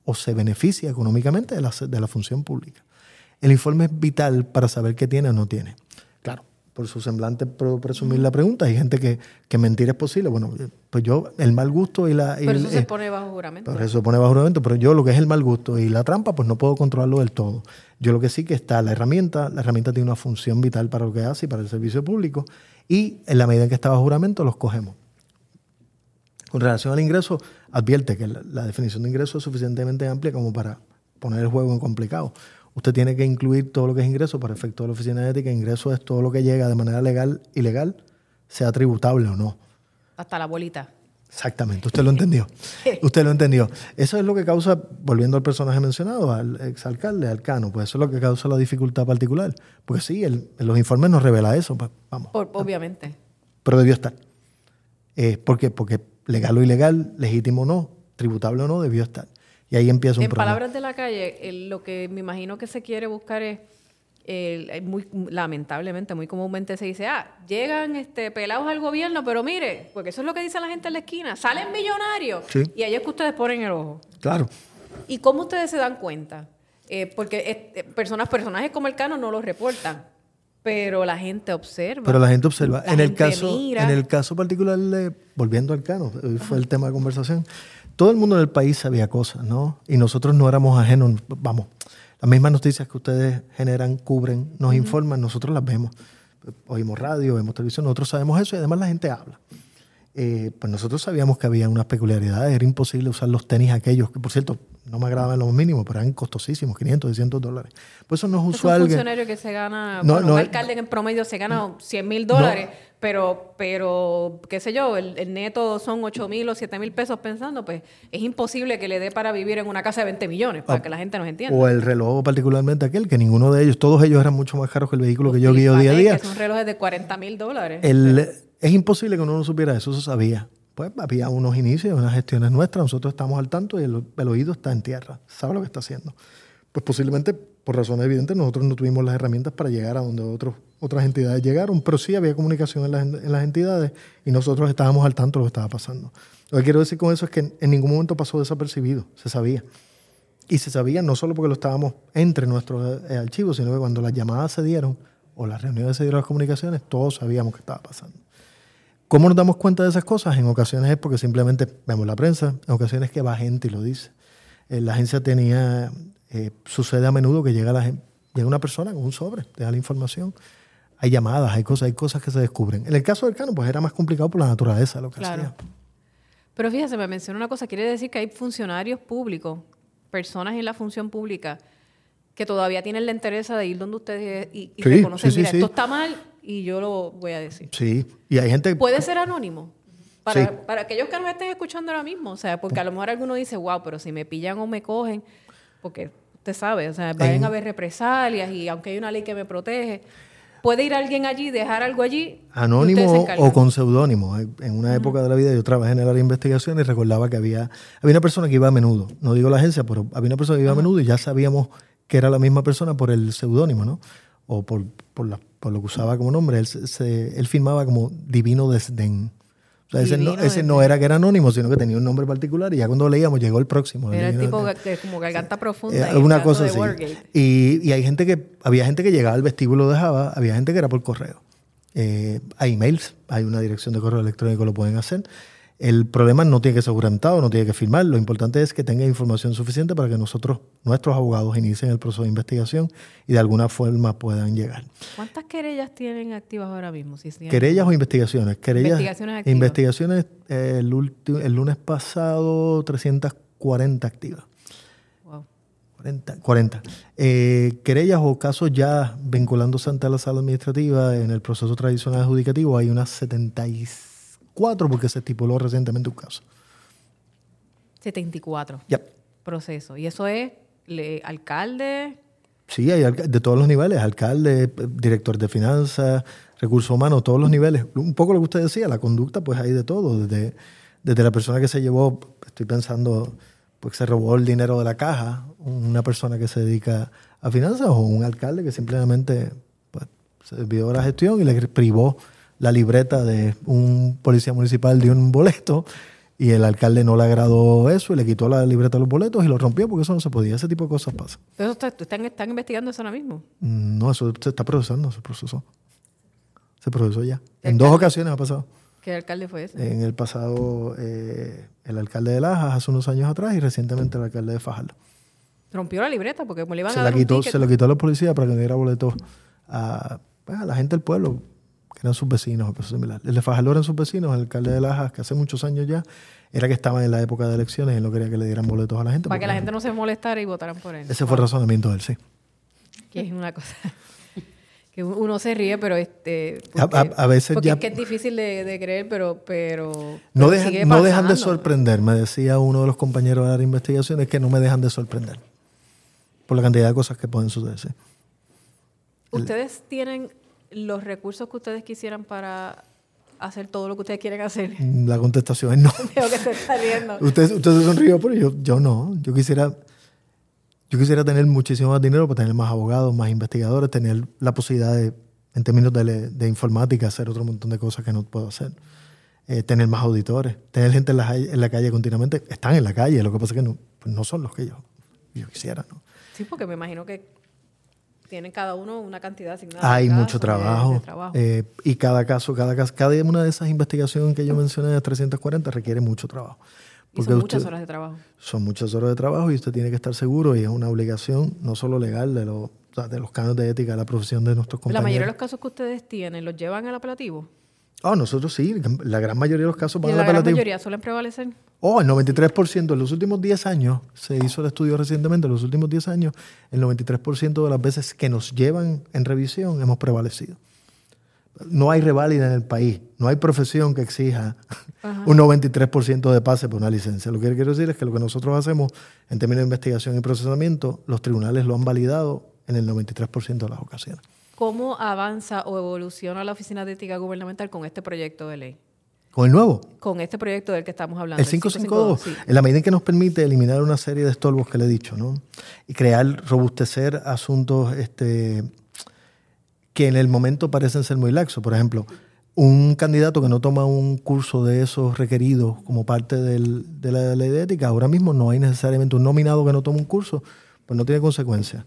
o se beneficia económicamente de la, de la función pública. El informe es vital para saber qué tiene o no tiene. Claro, por su semblante puedo presumir la pregunta. Hay gente que, que mentir es posible. Bueno, pues yo, el mal gusto y la... Pero eso se eh, pone bajo juramento. pero eso pone bajo juramento, pero yo lo que es el mal gusto y la trampa, pues no puedo controlarlo del todo. Yo lo que sí que está la herramienta, la herramienta tiene una función vital para lo que hace y para el servicio público, y en la medida en que está bajo juramento, los cogemos. Con relación al ingreso, advierte que la, la definición de ingreso es suficientemente amplia como para poner el juego en complicado. Usted tiene que incluir todo lo que es ingreso para efecto de la oficina de ética. Ingreso es todo lo que llega de manera legal, ilegal, sea tributable o no. Hasta la bolita. Exactamente, usted lo entendió. (laughs) Usted lo entendió. Eso es lo que causa, volviendo al personaje mencionado, al exalcalde, al cano, pues eso es lo que causa la dificultad particular. Porque sí, el- los informes nos revela eso, pues vamos. Por- obviamente. Pero debió estar. Eh, ¿Por qué? Porque legal o ilegal, legítimo o no, tributable o no, debió estar. Y ahí empieza un En problema. palabras de la calle, lo que me imagino que se quiere buscar es, muy lamentablemente, muy comúnmente se dice, ah, llegan este, pelados al gobierno, pero mire, porque eso es lo que dice la gente en la esquina, salen millonarios. Sí. Y ahí es que ustedes ponen el ojo. Claro. ¿Y cómo ustedes se dan cuenta? Eh, porque eh, personas, personajes como el Cano no los reportan, pero la gente observa. Pero la gente observa. La en, el caso, mira. en el caso particular, de- volviendo al cano, fue el tema de conversación, todo el mundo en el país sabía cosas, ¿no? Y nosotros no éramos ajenos, vamos, las mismas noticias que ustedes generan, cubren, nos informan, nosotros las vemos. Oímos radio, vemos televisión, nosotros sabemos eso y además la gente habla. Eh, pues nosotros sabíamos que había unas peculiaridades, era imposible usar los tenis aquellos, que por cierto no me agradaban los mínimos, pero eran costosísimos, 500, 600 dólares. Pues eso no es Es un usual. que- funcionario que se gana, No, bueno, no, un alcalde en promedio se gana 100 mil dólares, pero, pero, qué sé yo, el, el neto son 8 mil o 7 mil pesos pensando, pues es imposible que le dé para vivir en una casa de 20 millones, para Ah, que la gente nos entienda. O el reloj particularmente aquel, que ninguno de ellos, todos ellos eran mucho más caros que el vehículo que yo guío día a día. Que son relojes de 40 mil dólares. El- es imposible que uno no supiera eso, eso sabía. Pues había unos inicios, unas gestiones nuestras, nosotros estamos al tanto y el, el oído está en tierra, sabe lo que está haciendo. Pues posiblemente por razones evidentes, nosotros no tuvimos las herramientas para llegar a donde otros, otras entidades llegaron, pero sí había comunicación en las, en las entidades y nosotros estábamos al tanto de lo que estaba pasando. Lo que quiero decir con eso es que en ningún momento pasó desapercibido, se sabía. Y se sabía no solo porque lo estábamos entre nuestros eh, archivos, sino que cuando las llamadas se dieron o las reuniones se dieron las comunicaciones, todos sabíamos que estaba pasando. ¿Cómo nos damos cuenta de esas cosas? En ocasiones es porque simplemente vemos la prensa, en ocasiones que va gente y lo dice. Eh, la agencia tenía, eh, sucede a menudo que llega, la, llega una persona con un sobre, te da la información. Hay llamadas, hay cosas, hay cosas que se descubren. En el caso del Cano, pues era más complicado por la naturaleza lo que Claro. hacía. Pero fíjese, me menciona una cosa, quiere decir que hay funcionarios públicos, personas en la función pública, que todavía tienen la interés de ir donde ustedes y, y Sí, reconocen, sí, sí, mira, esto está mal y yo lo voy a decir. Sí, y hay gente... Puede ser anónimo. Para, Sí. para aquellos que nos estén escuchando ahora mismo, o sea, porque a lo mejor alguno dice, wow, pero si me pillan o me cogen, porque usted sabe, o sea, vayan a haber represalias y aunque hay una ley que me protege, puede ir alguien allí, dejar algo allí. Anónimo o con seudónimo. En una época de la vida yo trabajé en el área de investigación y recordaba que había, había una persona que iba a menudo. No digo la agencia, pero había una persona que iba a menudo y ya sabíamos que era la misma persona por el seudónimo, ¿no? O por, por, la- por lo que usaba como nombre. Él, se- él firmaba como Divino Desdén. O sea, ese, no, ese no era que era anónimo, sino que tenía un nombre particular y ya cuando leíamos llegó el próximo. Era el tipo que, como garganta Eh, profunda. el alguna cosa así. Y, y hay gente que, había gente que llegaba al vestíbulo lo dejaba, había gente que era por correo. Eh, hay emails, hay una dirección de correo electrónico, lo pueden hacer. El problema no tiene que ser juramentado, no tiene que firmar. Lo importante es que tenga información suficiente para que nosotros, nuestros abogados, inicien el proceso de investigación y de alguna forma puedan llegar. ¿Cuántas querellas tienen activas ahora mismo? Si ¿Querellas o investigaciones? Querellas, Investigaciones activas. Investigaciones, eh, el, el lunes pasado, 340 activas. Wow. 40. 40. Eh, querellas o casos ya vinculándose ante la sala administrativa en el proceso tradicional adjudicativo hay unas 74 porque se estipuló recientemente un caso. 74 Ya. procesos. Y eso es le- alcalde, Sí, hay de todos los niveles, alcalde, eh, director de finanzas, recursos humanos, todos los niveles. Un poco lo que usted decía, la conducta, pues hay de todo, desde, desde la persona que se llevó, estoy pensando, pues se robó el dinero de la caja, una persona que se dedica a finanzas o un alcalde que simplemente pues, se desvió de la gestión y le privó la libreta de un policía municipal de un boleto y el alcalde no le agradó eso y le quitó la libreta de los boletos y lo rompió porque eso no se podía, ese tipo de cosas pasan. Pero está- están, están investigando eso ahora mismo. No, eso se está procesando, se procesó. Se procesó ya. En dos ocasiones ha pasado. ¿Qué alcalde fue ese? En el pasado, eh, el alcalde de Lajas hace unos años atrás y recientemente el alcalde de Fajardo. Rompió la libreta porque como le iban Se a la dar quitó, se lo quitó a los policías para que no diera boletos a, pues, a la gente del pueblo, que eran sus vecinos o cosas similares. El de Fajardo eran sus vecinos, el alcalde de Lajas, que hace muchos años ya, era que estaban en la época de elecciones y no quería que le dieran boletos a la gente. Para que la gente no se molestara y votaran por él. Ese fue el razonamiento de él, sí. Que es una cosa (laughs) que uno se ríe, pero este... A- a- a veces porque ya- es que es difícil de, de creer, pero... pero, No, dejan, no dejan de sorprender, me decía uno de los compañeros de la investigación, es que no me dejan de sorprender por la cantidad de cosas que pueden suceder. sí. ¿Ustedes tienen los recursos que ustedes quisieran para hacer todo lo que ustedes quieren hacer? La contestación es no. (laughs) Veo que se está riendo. Usted, usted se sonrió, pero yo, yo no. Yo quisiera, yo quisiera tener muchísimo más dinero para tener más abogados, más investigadores, tener la posibilidad de, en términos de, de informática, hacer otro montón de cosas que no puedo hacer. Eh, tener más auditores, tener gente en la, calle- en la calle continuamente. Están en la calle, lo que pasa es que no, pues no son los que yo, yo quisiera. ¿no? Sí, porque me imagino que tienen cada uno una cantidad asignada. Hay mucho casos, de- trabajo. de trabajo. eh, y cada caso, cada caso, cada una de esas investigaciones que yo mencioné de 340 requiere mucho trabajo. y son muchas usted- horas de trabajo. Son muchas horas de trabajo y usted tiene que estar seguro y es una obligación no solo legal de, los- de los cánones de ética de la profesión de nuestros La compañeros. mayoría de los casos que ustedes tienen, ¿los llevan al apelativo? Ah, nosotros sí, la gran mayoría de los casos Y van la al gran apelativo. mayoría suelen prevalecer. Oh, el 93%. En los últimos 10 años, se hizo el estudio recientemente, en los últimos 10 años, el 93% de las veces que nos llevan en revisión hemos prevalecido. No hay reválida en el país, no hay profesión que exija un 93% de pase por una licencia. Lo que quiero decir es que lo que nosotros hacemos en términos de investigación y procesamiento, los tribunales lo han validado en el 93% de las ocasiones. ¿Cómo avanza o evoluciona la Oficina de Ética Gubernamental con este proyecto de ley? Con el nuevo. Con este proyecto del que estamos hablando. El 552, en la medida en que nos permite eliminar una serie de estorbos que le he dicho, ¿no? Y crear, robustecer asuntos este, que en el momento parecen ser muy laxos. Por ejemplo, un candidato que no toma un curso de esos requeridos como parte del, de la ley de ética, ahora mismo no hay necesariamente un nominado que no tome un curso, pues no tiene consecuencia.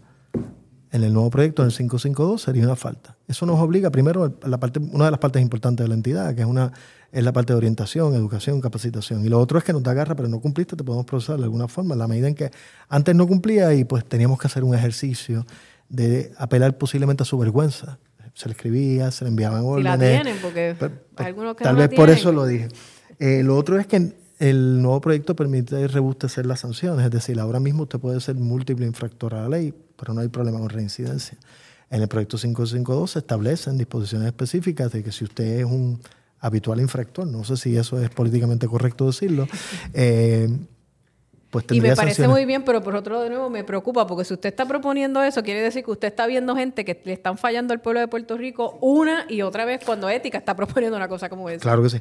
En el nuevo proyecto, en el 552, sería una falta. Eso nos obliga, primero, a la parte, una de las partes importantes de la entidad, que es, una, es la parte de orientación, educación, capacitación. Y lo otro es que no te agarra, pero no cumpliste, te podemos procesar de alguna forma, en la medida en que antes no cumplía y pues teníamos que hacer un ejercicio de apelar posiblemente a su vergüenza. Se le escribía, se le enviaban órdenes. Si la tienen, porque pues, algunos que Tal no vez la por eso lo dije. Eh, lo otro es que el nuevo proyecto permite rebustecer las sanciones, es decir, ahora mismo usted puede ser múltiple infractor a la ley, pero no hay problema con reincidencia. En el proyecto 552 se establecen disposiciones específicas de que si usted es un habitual infractor, no sé si eso es políticamente correcto decirlo, (laughs) eh, pues Y me parece sanciones. muy bien, pero por otro de nuevo me preocupa, porque si usted está proponiendo eso, quiere decir que usted está viendo gente que le están fallando al pueblo de Puerto Rico una y otra vez cuando Ética está proponiendo una cosa como esa. Claro que sí.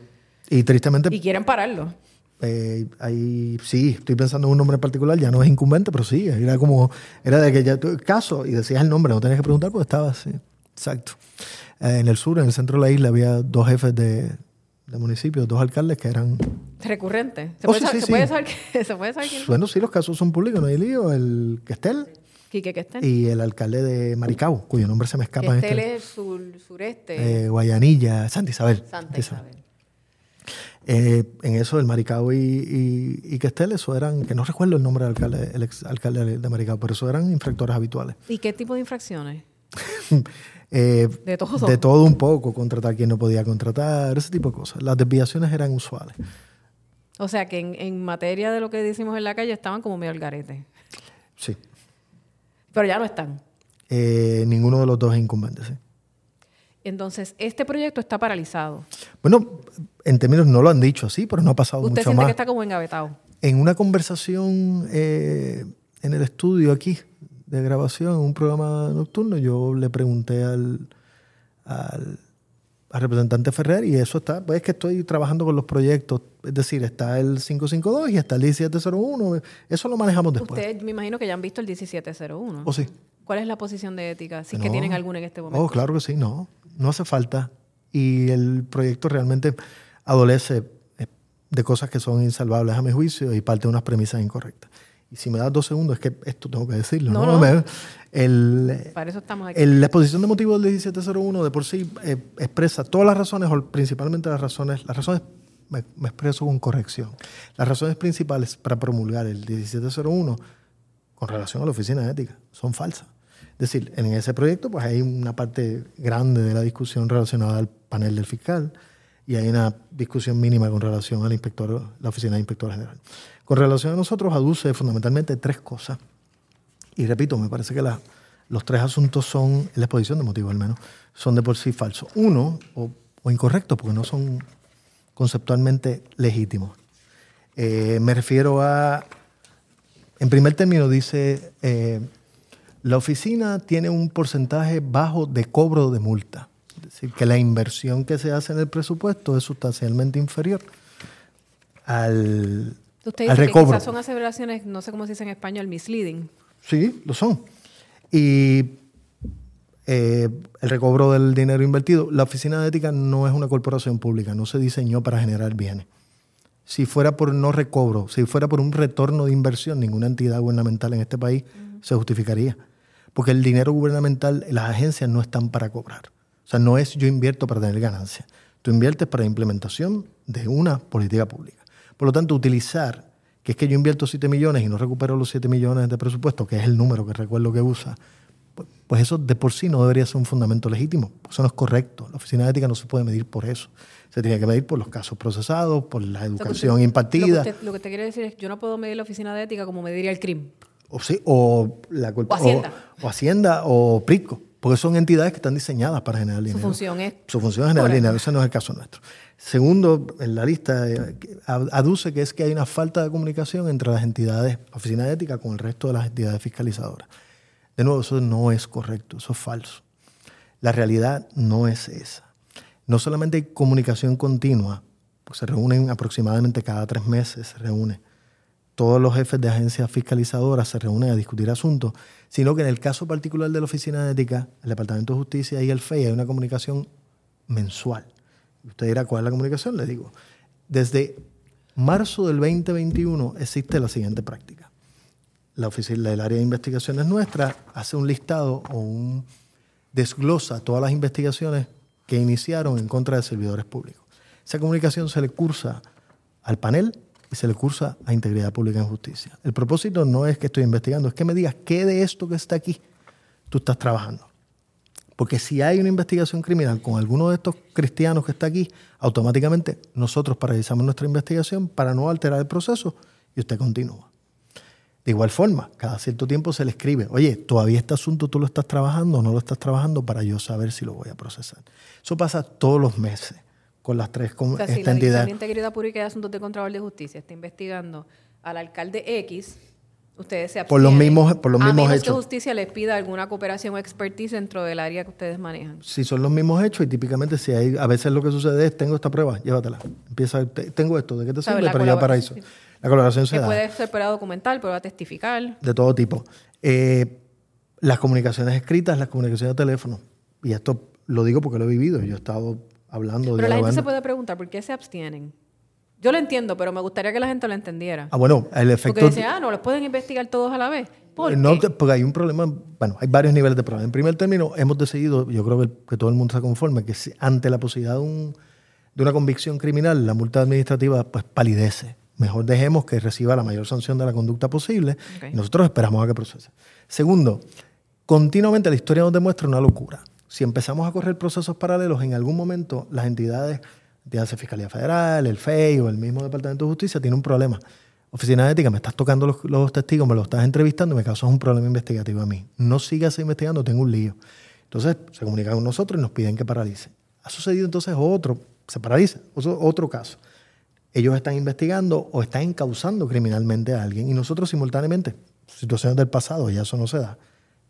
Y tristemente, Y quieren pararlo. Eh, ahí sí, estoy pensando en un nombre en particular, ya no es incumbente, pero sí, era como, era de que ya tú, caso, y decías el nombre, no tenías que preguntar porque estaba así. Exacto. Eh, en el sur, en el centro de la isla, había dos jefes de, de municipios, dos alcaldes que eran. Recurrente. ¿Se, Oh, puede, sí, saber, sí, se sí. puede saber que- (laughs) ¿Se puede saber quién? Bueno, sí, los casos son públicos, no hay lío. El Questel Quique que estén. y el alcalde de Maricao, cuyo nombre se me escapa Que en este. es sur, sureste. eh, Guayanilla, Santa Isabel. Santa Isabel. Eh, en eso, el Maricao y, y, y Questel, eso eran, que no recuerdo el nombre del alcalde, el ex alcalde de Maricao, pero eso eran infractores habituales. ¿Y qué tipo de infracciones? (laughs) Eh, De todo. De todo un poco, contratar quien no podía contratar, ese tipo de cosas. Las desviaciones eran usuales. O sea, que en, en materia de lo que decimos en la calle estaban como medio al garete. Sí. Pero ya no están. Eh, ninguno de los dos es incumbente, sí. Entonces, este proyecto está paralizado. Bueno, en términos no lo han dicho así, pero no ha pasado Usted mucho siente más. que está como engavetado. En una conversación eh, en el estudio aquí de grabación, en un programa nocturno, yo le pregunté al, al, al representante Ferrer y eso está, pues es que estoy trabajando con los proyectos, es decir, está el 552 y está el 1701, eso lo manejamos después. Usted, me imagino que ya han visto el 1701. ¿O sí? ¿Cuál es la posición de ética? Si es que tienen alguna en este momento. Oh, claro que sí, no. No hace falta. Y el proyecto realmente adolece eh, de cosas que son insalvables a mi juicio y parte de unas premisas incorrectas. Y si me das dos segundos, es que esto tengo que decirlo. No, ¿no? (laughs) el, Para eso estamos aquí. el- la exposición de motivos del 1701 de por sí eh, expresa todas las razones, o principalmente las razones, las razones, me, me expreso con corrección, las razones principales para promulgar el 1701 con relación a la oficina de ética son falsas. Decir, en ese proyecto pues hay una parte grande de la discusión relacionada al panel del fiscal y hay una discusión mínima con relación al inspector, la oficina de inspector general. Con relación a nosotros aduce fundamentalmente tres cosas. Y repito, me parece que los tres asuntos son, la exposición de motivos al menos, son de por sí falsos. Uno, o, o incorrectos, porque no son conceptualmente legítimos. Eh, me refiero a, en primer término dice, eh, la oficina tiene un porcentaje bajo de cobro de multa. Es decir, que la inversión que se hace en el presupuesto es sustancialmente inferior al, Usted al dice que recobro. quizás son aseveraciones, no sé cómo se dice en español, misleading. Sí, lo son. Y eh, el recobro del dinero invertido, la oficina de ética no es una corporación pública, no se diseñó para generar bienes. Si fuera por no recobro, si fuera por un retorno de inversión, ninguna entidad gubernamental en este país se justificaría. Porque el dinero gubernamental, las agencias no están para cobrar. O sea, no es yo invierto para tener ganancias. Tú inviertes para la implementación de una política pública. Por lo tanto, utilizar que es que yo invierto 7 millones y no recupero los 7 millones de presupuesto, que es el número que recuerdo que usa, pues, eso de por sí no debería ser un fundamento legítimo. Eso no es correcto. La oficina de ética no se puede medir por eso. Se tiene que medir por los casos procesados, por la O sea, que educación usted- impartida. Lo que, usted, lo que te quiere decir es, yo no puedo medir la oficina de ética como mediría el crimen. O, sí, o, la O Hacienda. O, o Hacienda o PRISCO, porque son entidades que están diseñadas para generar dinero. función es- Su función es generar dinero, ese no es el caso nuestro. Segundo, en la lista eh, aduce que es que hay una falta de comunicación entre las entidades, oficina de ética, con el resto de las entidades fiscalizadoras. De nuevo, eso no es correcto, eso es falso. La realidad no es esa. No solamente hay comunicación continua, se reúnen aproximadamente cada tres meses, se reúne. Todos los jefes de agencias fiscalizadoras se reúnen a discutir asuntos, sino que en el caso particular de la Oficina de Ética, el Departamento de Justicia y el FEI hay una comunicación mensual. Usted dirá, ¿cuál es la comunicación? Le digo, desde marzo del 2021 existe la siguiente práctica. La oficina del área de investigaciones nuestra hace un listado o un desglosa todas las investigaciones que iniciaron en contra de servidores públicos. Esa comunicación se le cursa al panel y se le cursa a Integridad Pública en Justicia. El propósito no es que estoy investigando, es que me digas qué de esto que está aquí tú estás trabajando. Porque si hay una investigación criminal con alguno de estos cristianos que está aquí, automáticamente nosotros paralizamos nuestra investigación para no alterar el proceso y usted continúa. De igual forma, cada cierto tiempo se le escribe, oye, todavía este asunto tú lo estás trabajando o no lo estás trabajando para yo saber si lo voy a procesar. Eso pasa todos los meses con las tres O sea, si esta la entidad. De Integridad Pública y Asuntos de Contralor de Justicia está investigando al alcalde X, ustedes se abstienen. Por los mismos- por los a mismos menos hechos. que justicia les pida alguna cooperación o expertise dentro del área que ustedes manejan. Si son los mismos hechos y típicamente si hay, a veces lo que sucede es, tengo esta prueba, llévatela. Empieza, te- tengo esto, ¿de qué te sirve? La Pero ya para eso. colaboración, sí. La colaboración se Que da. puede ser prueba documental, prueba testificar. de todo tipo. Eh, las comunicaciones escritas, las comunicaciones de teléfono. Y esto lo digo porque lo he vivido. Yo he estado hablando, Pero la gente se puede preguntar, ¿por qué se abstienen? Yo lo entiendo, pero me gustaría que la gente lo entendiera. Ah, bueno, el efecto... Porque dice, ah, no, los pueden investigar todos a la vez. ¿Por no, qué? porque hay un problema, bueno, hay varios niveles de problema. En primer término, hemos decidido, yo creo que, que todo el mundo está conforme, que si- ante la posibilidad de, un- de una convicción criminal, la multa administrativa pues palidece. Mejor dejemos que reciba la mayor sanción de la conducta posible y nosotros esperamos a que procese. Segundo, continuamente la historia nos demuestra una locura. Si empezamos a correr procesos paralelos, en algún momento las entidades, ya sea Fiscalía Federal, el FEI o el mismo Departamento de Justicia, tienen un problema. Oficina de Ética, me estás tocando los, los testigos, me los estás entrevistando y me causas un problema investigativo a mí. No sigas investigando, tengo un lío. Entonces se comunican con nosotros y nos piden que paralice. Ha sucedido entonces otro, se paraliza, otro caso. Ellos están investigando o están encausando criminalmente a alguien y nosotros simultáneamente, situaciones del pasado, ya eso no se da,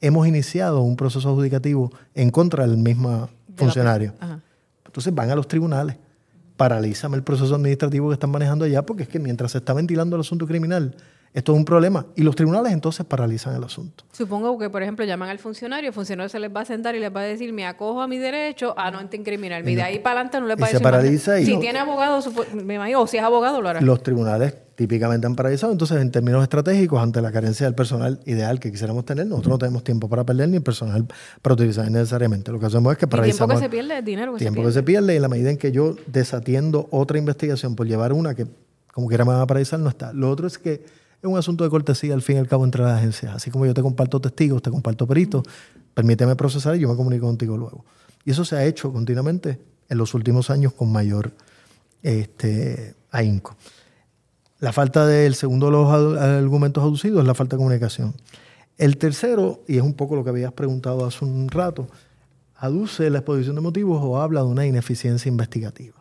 hemos iniciado un proceso adjudicativo en contra del mismo funcionario. Ajá. Entonces van a los tribunales, paralízame el proceso administrativo que están manejando allá, porque es que mientras se está ventilando el asunto criminal, esto es un problema. Y los tribunales entonces paralizan el asunto. Supongo que, por ejemplo, llaman al funcionario, el funcionario se les va a sentar y les va a decir, me acojo a mi derecho a no incriminarme. Y de ahí para adelante no les va a decir paraliza y Si no- tiene abogado, me imagino, o si es abogado, lo hará. Los tribunales típicamente han paralizado, entonces en términos estratégicos, ante la carencia del personal ideal que quisiéramos tener, nosotros no tenemos tiempo para perder ni el personal para utilizar necesariamente. Lo que hacemos es que Y tiempo paralizamos que se pierde es dinero que tiempo que se pierde y en la medida en que yo desatiendo otra investigación por llevar una que como quiera me va a paralizar, no está. Lo otro es que es un asunto de cortesía al fin y al cabo entre las agencias. Así como yo te comparto testigos, te comparto peritos, permíteme procesar y yo me comunico contigo luego. Y eso se ha hecho continuamente en los últimos años con mayor este, ahínco. La falta del segundo de los argumentos aducidos es la falta de comunicación. El tercero, y es un poco lo que habías preguntado hace un rato, aduce la exposición de motivos o habla de una ineficiencia investigativa.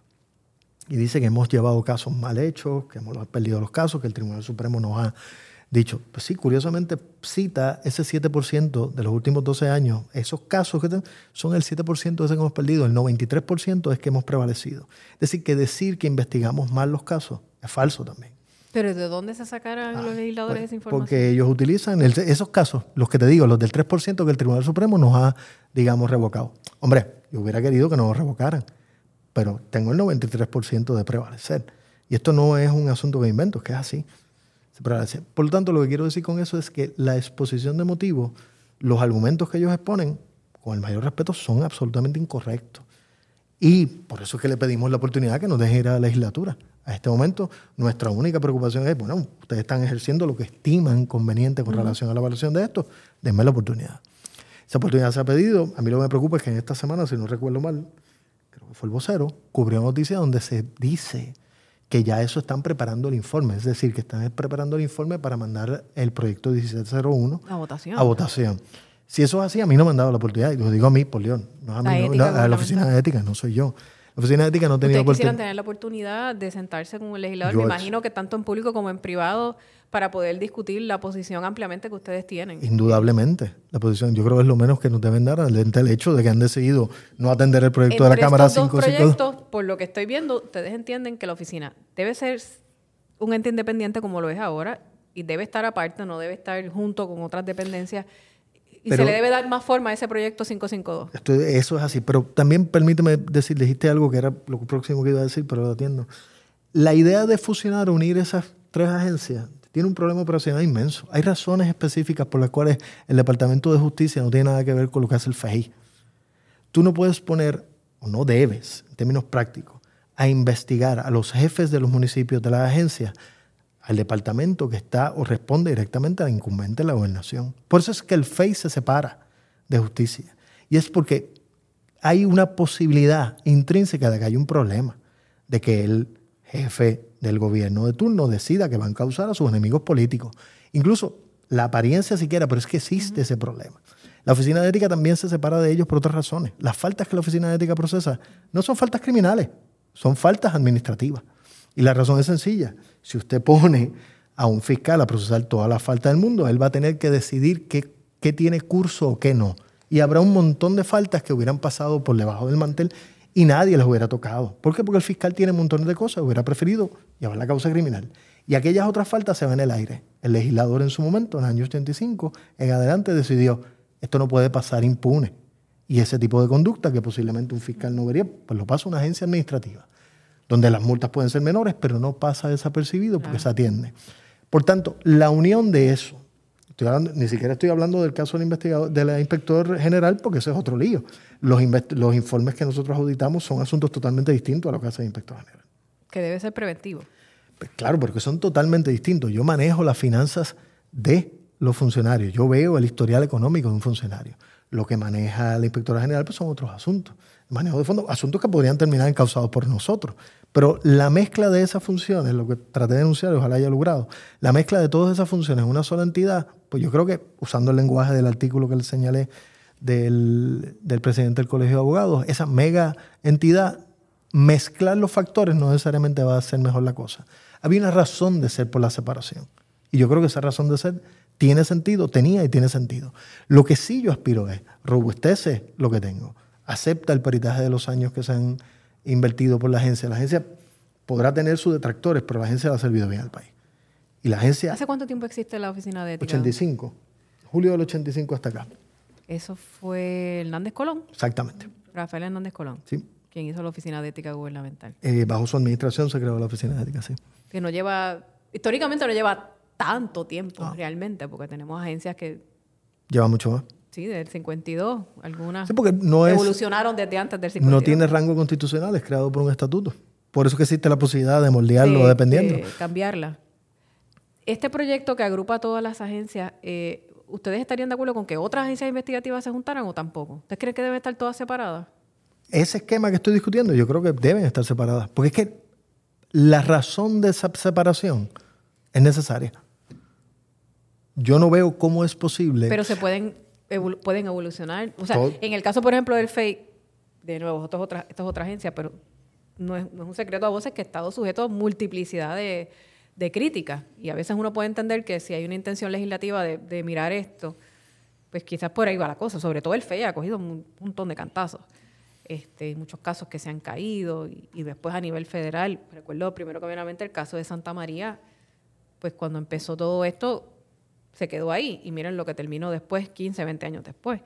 Y dice que hemos llevado casos mal hechos, que hemos perdido los casos, que el Tribunal Supremo nos ha dicho. Pues sí, curiosamente cita ese 7% de los últimos 12 años. Esos casos que son el 7% de ese que hemos perdido. El 93% es que hemos prevalecido. Es decir, que decir que investigamos mal los casos es falso también. Pero ¿de dónde se sacarán los legisladores Pues, esa información? Porque ellos utilizan el- esos casos, los que te digo, los del 3% que el Tribunal Supremo nos ha, digamos, revocado. Hombre, yo hubiera querido que nos lo revocaran, pero tengo el 93% de prevalecer. Y esto no es un asunto que invento, es que es así. Se prevalece. Por lo tanto, lo que quiero decir con eso es que la exposición de motivos, los argumentos que ellos exponen, con el mayor respeto, son absolutamente incorrectos. Y por eso es que le pedimos la oportunidad que nos deje ir a la legislatura. A este momento, nuestra única preocupación es, bueno, ustedes están ejerciendo lo que estiman conveniente con relación a la evaluación de esto, denme la oportunidad. Esa oportunidad se ha pedido. A mí lo que me preocupa es que en esta semana, si no recuerdo mal, creo que fue el vocero, cubrió noticia donde se dice que ya eso están preparando el informe, es decir, que están preparando el informe para mandar el proyecto 1701 A votación. a votación. Si eso es así, a mí no me han dado la oportunidad, y lo digo a mí, por León, no a, La mí, no, no, a la oficina de ética, no soy yo. La oficina de ética no Ustedes quisieran tener la oportunidad de sentarse con el legislador, me imagino que tanto en público como en privado, para poder discutir la posición ampliamente que ustedes tienen. Indudablemente, la posición, yo creo que es lo menos que nos deben dar el hecho de que han decidido no atender el proyecto de la Cámara estos dos 552. proyectos, por lo que estoy viendo, ustedes entienden que la oficina debe ser un ente independiente como lo es ahora y debe estar aparte, no debe estar junto con otras dependencias. Y se le debe dar más forma a ese proyecto 552. eso es así, pero también permíteme decir, dijiste algo que era lo próximo que iba a decir, pero lo atiendo. La idea de fusionar, unir esas tres agencias, tiene un problema operacional inmenso. Hay razones específicas por las cuales el Departamento de Justicia no tiene nada que ver con lo que hace el FEI. Tú no puedes poner, o no debes, en términos prácticos, a investigar a los jefes de los municipios de la agencia, al departamento que está o responde directamente al incumbente de la gobernación. Por eso es que el FEI se separa de justicia. Y es porque hay una posibilidad intrínseca de que hay un problema, de que el jefe del gobierno de turno decida que van a causar a sus enemigos políticos. Incluso la apariencia siquiera, pero es que existe ese problema. La oficina de ética también se separa de ellos por otras razones. Las faltas que la oficina de ética procesa no son faltas criminales, son faltas administrativas. Y la razón es sencilla. Si usted pone a un fiscal a procesar todas las faltas del mundo, él va a tener que decidir qué, tiene curso o qué no. Y habrá un montón de faltas que hubieran pasado por debajo del mantel y nadie les hubiera tocado. ¿Por qué? Porque el fiscal tiene montones de cosas, hubiera preferido llevar la causa criminal. Y aquellas otras faltas se van en el aire. El legislador en su momento, en el año 85, en adelante decidió, esto no puede pasar impune. Y ese tipo de conducta que posiblemente un fiscal no vería, pues lo pasa una agencia administrativa, donde las multas pueden ser menores, pero no pasa desapercibido porque se atiende. Por tanto, la unión de eso, ni siquiera estoy hablando del caso del investigador, inspector general, porque ese es otro lío. Los, los informes que nosotros auditamos son asuntos totalmente distintos a lo que hace el inspector general. Que debe ser preventivo. Pues claro, porque son totalmente distintos. Yo manejo las finanzas de los funcionarios. Yo veo el historial económico de un funcionario. Lo que maneja la inspectora general pues son otros asuntos. manejo de fondos, asuntos que podrían terminar encausados por nosotros. Pero la mezcla de esas funciones, lo que traté de denunciar, ojalá haya logrado, la mezcla de todas esas funciones en una sola entidad, pues yo creo que usando el lenguaje del artículo que le señalé del, del presidente del Colegio de Abogados, esa mega entidad, mezclar los factores no necesariamente va a hacer mejor la cosa. Había una razón de ser por la separación. Y yo creo que esa razón de ser tiene sentido, tenía y tiene sentido. Lo que sí yo aspiro es, robustece lo que tengo, acepta el peritaje de los años que se han invertido por la agencia. La agencia podrá tener sus detractores, pero la agencia le ha servido bien al país. Y la agencia... ¿Hace cuánto tiempo existe la oficina de ética? 85. Julio del 85 hasta acá. Eso fue Hernández Colón. Exactamente. Rafael Hernández Colón. Sí. Quien hizo la oficina de ética gubernamental. Eh, bajo su administración se creó la oficina de ética, sí. Que no lleva, históricamente no lleva tanto tiempo realmente, porque tenemos agencias que... Lleva mucho más. Sí, del 52. Algunas sí, porque no evolucionaron desde antes del 52. No tiene rango constitucional, es creado por un estatuto. Por eso que existe la posibilidad de moldearlo dependiendo. De cambiarla. Este proyecto que agrupa todas las agencias, eh, ¿ustedes estarían de acuerdo con que otras agencias investigativas se juntaran o tampoco? ¿Ustedes creen que deben estar todas separadas? Ese esquema que estoy discutiendo, yo creo que deben estar separadas. Porque es que la razón de esa separación es necesaria. Yo no veo cómo es posible. Pero se pueden, pueden evolucionar. O sea, en el caso, por ejemplo, del FEI, de nuevo, esto es otra, esto es otra agencia, pero no es, no es un secreto a voces que ha estado sujeto a multiplicidad de, de críticas. Y a veces uno puede entender que si hay una intención legislativa de, mirar esto, pues quizás por ahí va la cosa. Sobre todo el FEI ha cogido un montón de cantazos. Este, muchos casos que se han caído y, después a nivel federal, recuerdo primero que obviamente el caso de Santa María, pues cuando empezó todo esto se quedó ahí y miren lo que terminó después, 15, 20 años después.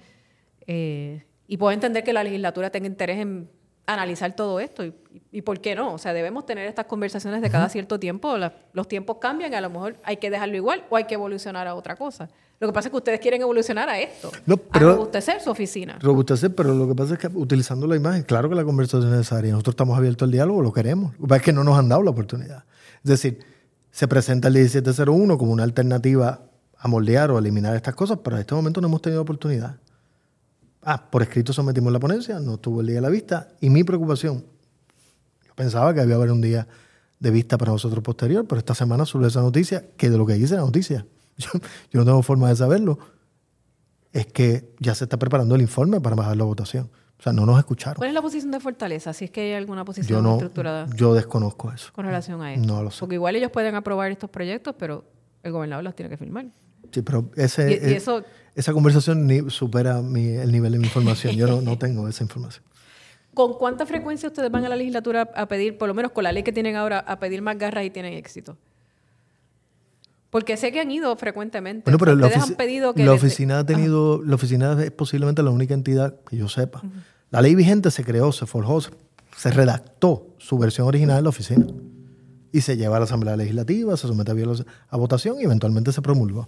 Eh, y puedo entender que la legislatura tenga interés en analizar todo esto. Y, por qué no? O sea, debemos tener estas conversaciones de cada cierto tiempo. los tiempos cambian y a lo mejor hay que dejarlo igual o hay que evolucionar a otra cosa. Lo que pasa es que ustedes quieren evolucionar a esto, no, pero, a robustecer su oficina. Robustecer, pero lo que pasa es que utilizando la imagen, claro que la conversación es necesaria. Nosotros estamos abiertos al diálogo, lo queremos. Lo que pasa es que no nos han dado la oportunidad. Es decir, se presenta el 1701 como una alternativa a moldear o eliminar estas cosas, pero en este momento no hemos tenido oportunidad. Ah, por escrito sometimos la ponencia, no tuvo el día de la vista. Y mi preocupación, yo pensaba que había haber un día de vista para nosotros posterior, pero esta semana sobre esa noticia, que de lo que dice la noticia, (laughs) yo, no tengo forma de saberlo, es que ya se está preparando el informe para bajar la votación. O sea, no nos escucharon. ¿Cuál es la posición de Fortaleza? Si es que hay alguna posición yo estructurada. Yo desconozco eso. Con relación a eso. No lo sé. Porque igual ellos pueden aprobar estos proyectos, pero el gobernador los tiene que firmar. Sí, pero ese, esa conversación ni supera el nivel de mi información. Yo no, (laughs) tengo esa información. ¿Con cuánta frecuencia ustedes van a la legislatura a pedir, por lo menos con la ley que tienen ahora, a pedir más garras y tienen éxito? Porque sé que han ido frecuentemente. Bueno, pero la, ustedes ofici- han pedido que la oficina ha tenido, la oficina es posiblemente la única entidad que yo sepa. La ley vigente se creó, se forjó, se, redactó su versión original en la oficina y se lleva a la Asamblea Legislativa, se somete a, a votación y eventualmente se promulgó.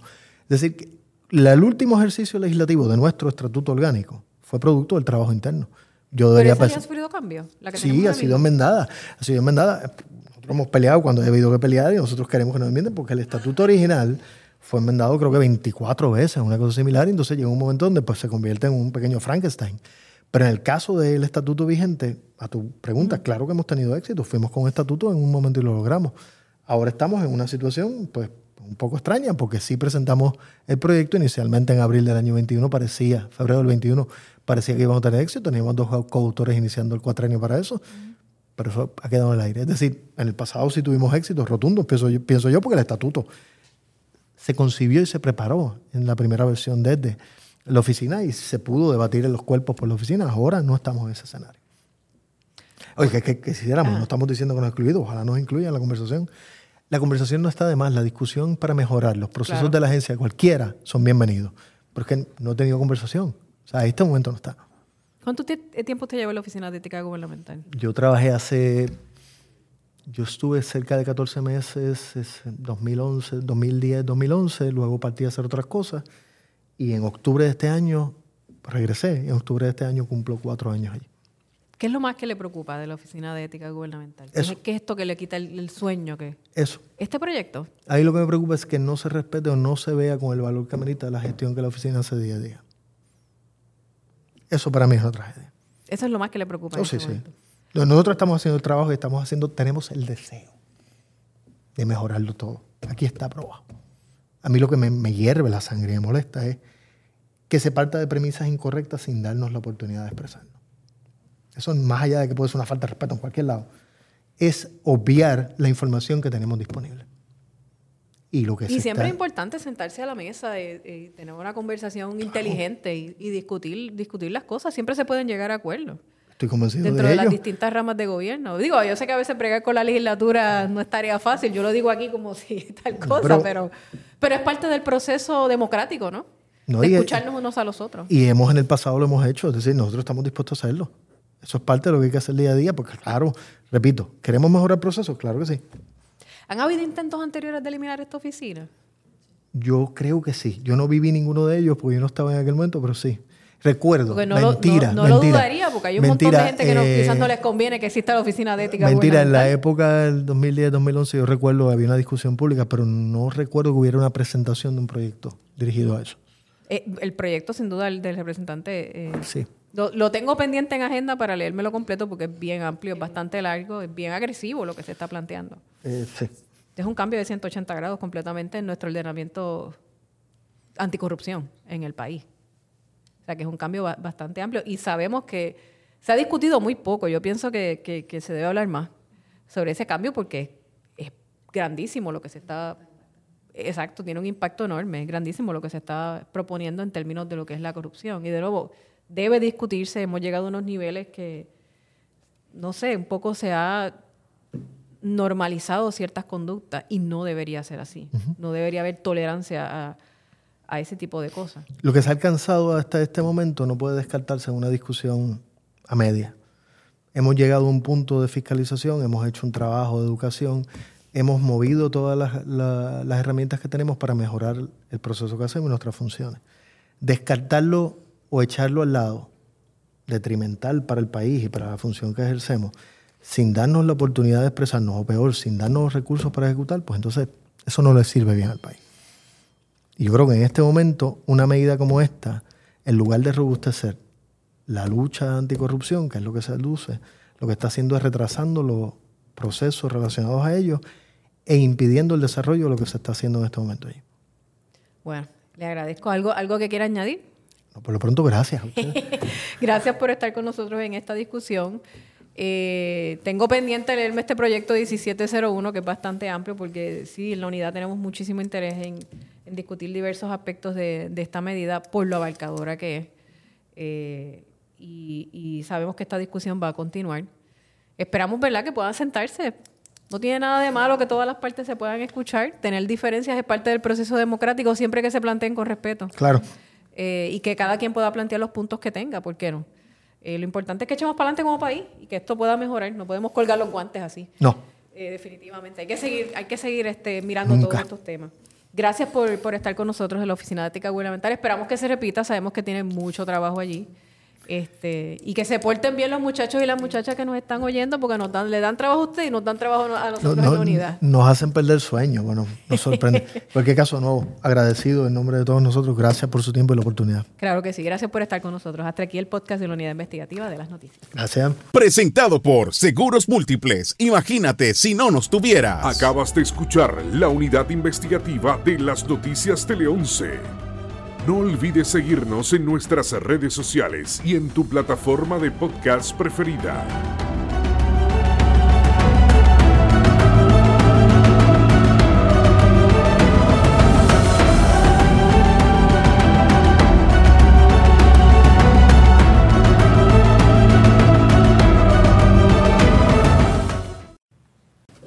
Es decir, que el último ejercicio legislativo de nuestro estatuto orgánico fue producto del trabajo interno. Yo ¿Pero debería esa ya ha sufrido cambios? ¿La que tenemos Sí, ha sido enmendada. Ha sido enmendada. Nosotros hemos peleado cuando ha habido que pelear y nosotros queremos que nos enmienden porque el estatuto original fue enmendado creo que 24 veces, una cosa similar, y entonces llega un momento donde pues, se convierte en un pequeño Frankenstein. Pero en el caso del estatuto vigente, a tu pregunta, claro que hemos tenido éxito. Fuimos con un estatuto en un momento y lo logramos. Ahora estamos en una situación pues un poco extraña porque sí presentamos el proyecto inicialmente en abril del año 21, parecía, febrero del 21, parecía que íbamos a tener éxito. Teníamos dos coautores iniciando el cuatrenio para eso, pero eso ha quedado en el aire. Es decir, en el pasado sí tuvimos éxitos rotundos, pienso yo, pienso yo porque el estatuto se concibió y se preparó en la primera versión desde la oficina y se pudo debatir en los cuerpos por la oficina. Ahora no estamos en ese escenario. Oye, que, que, que quisiéramos, no estamos diciendo que nos excluidos, ojalá nos incluyan en la conversación. La conversación no está de más, la discusión para mejorar los procesos Claro. de la agencia, cualquiera, son bienvenidos. Porque no he tenido conversación. O sea, a este momento no está. ¿Cuánto eh, tiempo usted lleva en la oficina de ética gubernamental? Yo trabajé hace. Yo estuve cerca de 14 meses, es en 2011, 2010, 2011. Luego partí a hacer otras cosas. Y en octubre de este año regresé. En octubre de este año cumplo cuatro años allí. ¿Qué es lo más que le preocupa de la oficina de ética gubernamental? ¿Qué Eso. es, qué es esto que le quita el, el sueño? que Eso. Este proyecto, Ahí lo que me preocupa es que no se respete o no se vea con el valor que amerita la gestión que la oficina hace día a día. Eso para mí es una tragedia. eso es lo más que le preocupa. Oh, sí, este sí. No, Nosotros estamos haciendo el trabajo y estamos haciendo, tenemos el deseo de mejorarlo todo. Aquí está aprobado. A mí lo que me, me hierve la sangre y me molesta es que se parta de premisas incorrectas sin darnos la oportunidad de expresarnos. Eso más allá de que puede ser una falta de respeto en cualquier lado, es obviar la información que tenemos disponible. Y lo que Y siempre es importante sentarse a la mesa y, y tener una conversación inteligente y, y discutir, discutir las cosas. Siempre se pueden llegar a acuerdos Estoy convencido dentro de de las distintas ramas de gobierno. Digo, yo sé que a veces bregar con la legislatura no es tarea fácil. Yo lo digo aquí como (laughs) si tal cosa, pero- pero, pero, es parte del proceso democrático, ¿no? No, de y- escucharnos unos a los otros. Y hemos en el pasado lo hemos hecho, es decir, nosotros estamos dispuestos a hacerlo. Eso es parte de lo que hay que hacer día a día, porque claro, repito, ¿queremos mejorar procesos? Claro que sí. ¿Han habido intentos anteriores de eliminar esta oficina? Yo creo que sí. Yo no viví ninguno de ellos porque yo no estaba en aquel momento, pero sí. Recuerdo, no, lo- mentira, no, no lo dudaría, porque hay un montón de gente que no, eh, quizás no les conviene que exista la oficina de ética Mentira, en la época del 2010-2011 yo recuerdo había una discusión pública, pero no recuerdo que hubiera una presentación de un proyecto dirigido a eso. Eh, el proyecto, sin duda, el del representante. eh, Sí. Lo, lo tengo pendiente en agenda para leérmelo completo porque es bien amplio, es bastante largo, es bien agresivo lo que se está planteando. Eh, sí. Es un cambio de 180 grados completamente en nuestro ordenamiento anticorrupción en el país. O sea, que es un cambio ba- bastante amplio. Y sabemos que se ha discutido muy poco. Yo pienso que, que- que se debe hablar más sobre ese cambio porque es grandísimo lo que se está... Exacto, tiene un impacto enorme, es grandísimo lo que se está proponiendo en términos de lo que es la corrupción. Y de nuevo, debe discutirse, hemos llegado a unos niveles que, no sé, un poco se ha normalizado ciertas conductas y no debería ser así. No debería haber tolerancia a, a ese tipo de cosas. Lo que se ha alcanzado hasta este momento no puede descartarse en una discusión a media. Hemos llegado a un punto de fiscalización, hemos hecho un trabajo de educación, hemos movido todas las, la- las herramientas que tenemos para mejorar el proceso que hacemos y nuestras funciones. Descartarlo o echarlo al lado, detrimental para el país y para la función que ejercemos, sin darnos la oportunidad de expresarnos, o peor, sin darnos los recursos para ejecutar, pues entonces eso no le sirve bien al país. Y yo creo que en este momento, una medida como esta, en lugar de robustecer la lucha anticorrupción, que es lo que se luce, lo que está haciendo es retrasando los procesos relacionados a ellos e impidiendo el desarrollo de lo que se está haciendo en este momento allí. Bueno, le agradezco. ¿Algo, algo que quiera añadir? Por lo pronto, gracias. (laughs) Gracias por estar con nosotros en esta discusión. Eh, tengo pendiente leerme este proyecto 1701, que es bastante amplio, porque sí, en la unidad tenemos muchísimo interés en, en discutir diversos aspectos de, de esta medida por lo abarcadora que es. Eh, y, y sabemos que esta discusión va a continuar. Esperamos, ¿verdad?, que puedan sentarse. No tiene nada de malo que todas las partes se puedan escuchar. Tener diferencias es parte del proceso democrático siempre que se planteen con respeto. Claro. Eh, y que cada quien pueda plantear los puntos que tenga, ¿por qué no? Eh, lo importante es que echemos para adelante como país y que esto pueda mejorar. No podemos colgar los guantes así. No. Eh, definitivamente. Hay que seguir, hay que seguir este, mirando todos estos temas. Gracias por, por estar con nosotros en la Oficina de Ética Gubernamental. Esperamos que se repita. Sabemos que tienen mucho trabajo allí. Este, y que se porten bien los muchachos y las muchachas que nos están oyendo, porque nos dan, le dan trabajo a ustedes y nos dan trabajo a nosotros en la unidad. Nos hacen perder sueño, bueno, nos sorprende. (laughs) en cualquier caso, nuevo, agradecido en nombre de todos nosotros, gracias por su tiempo y la oportunidad. Claro que sí, gracias por estar con nosotros. Hasta aquí el podcast de la Unidad Investigativa de las Noticias. Gracias. Presentado por Seguros Múltiples. Imagínate si no nos tuvieras. Acabas de escuchar la Unidad Investigativa de las Noticias Tele 11. No olvides seguirnos en nuestras redes sociales y en tu plataforma de podcast preferida.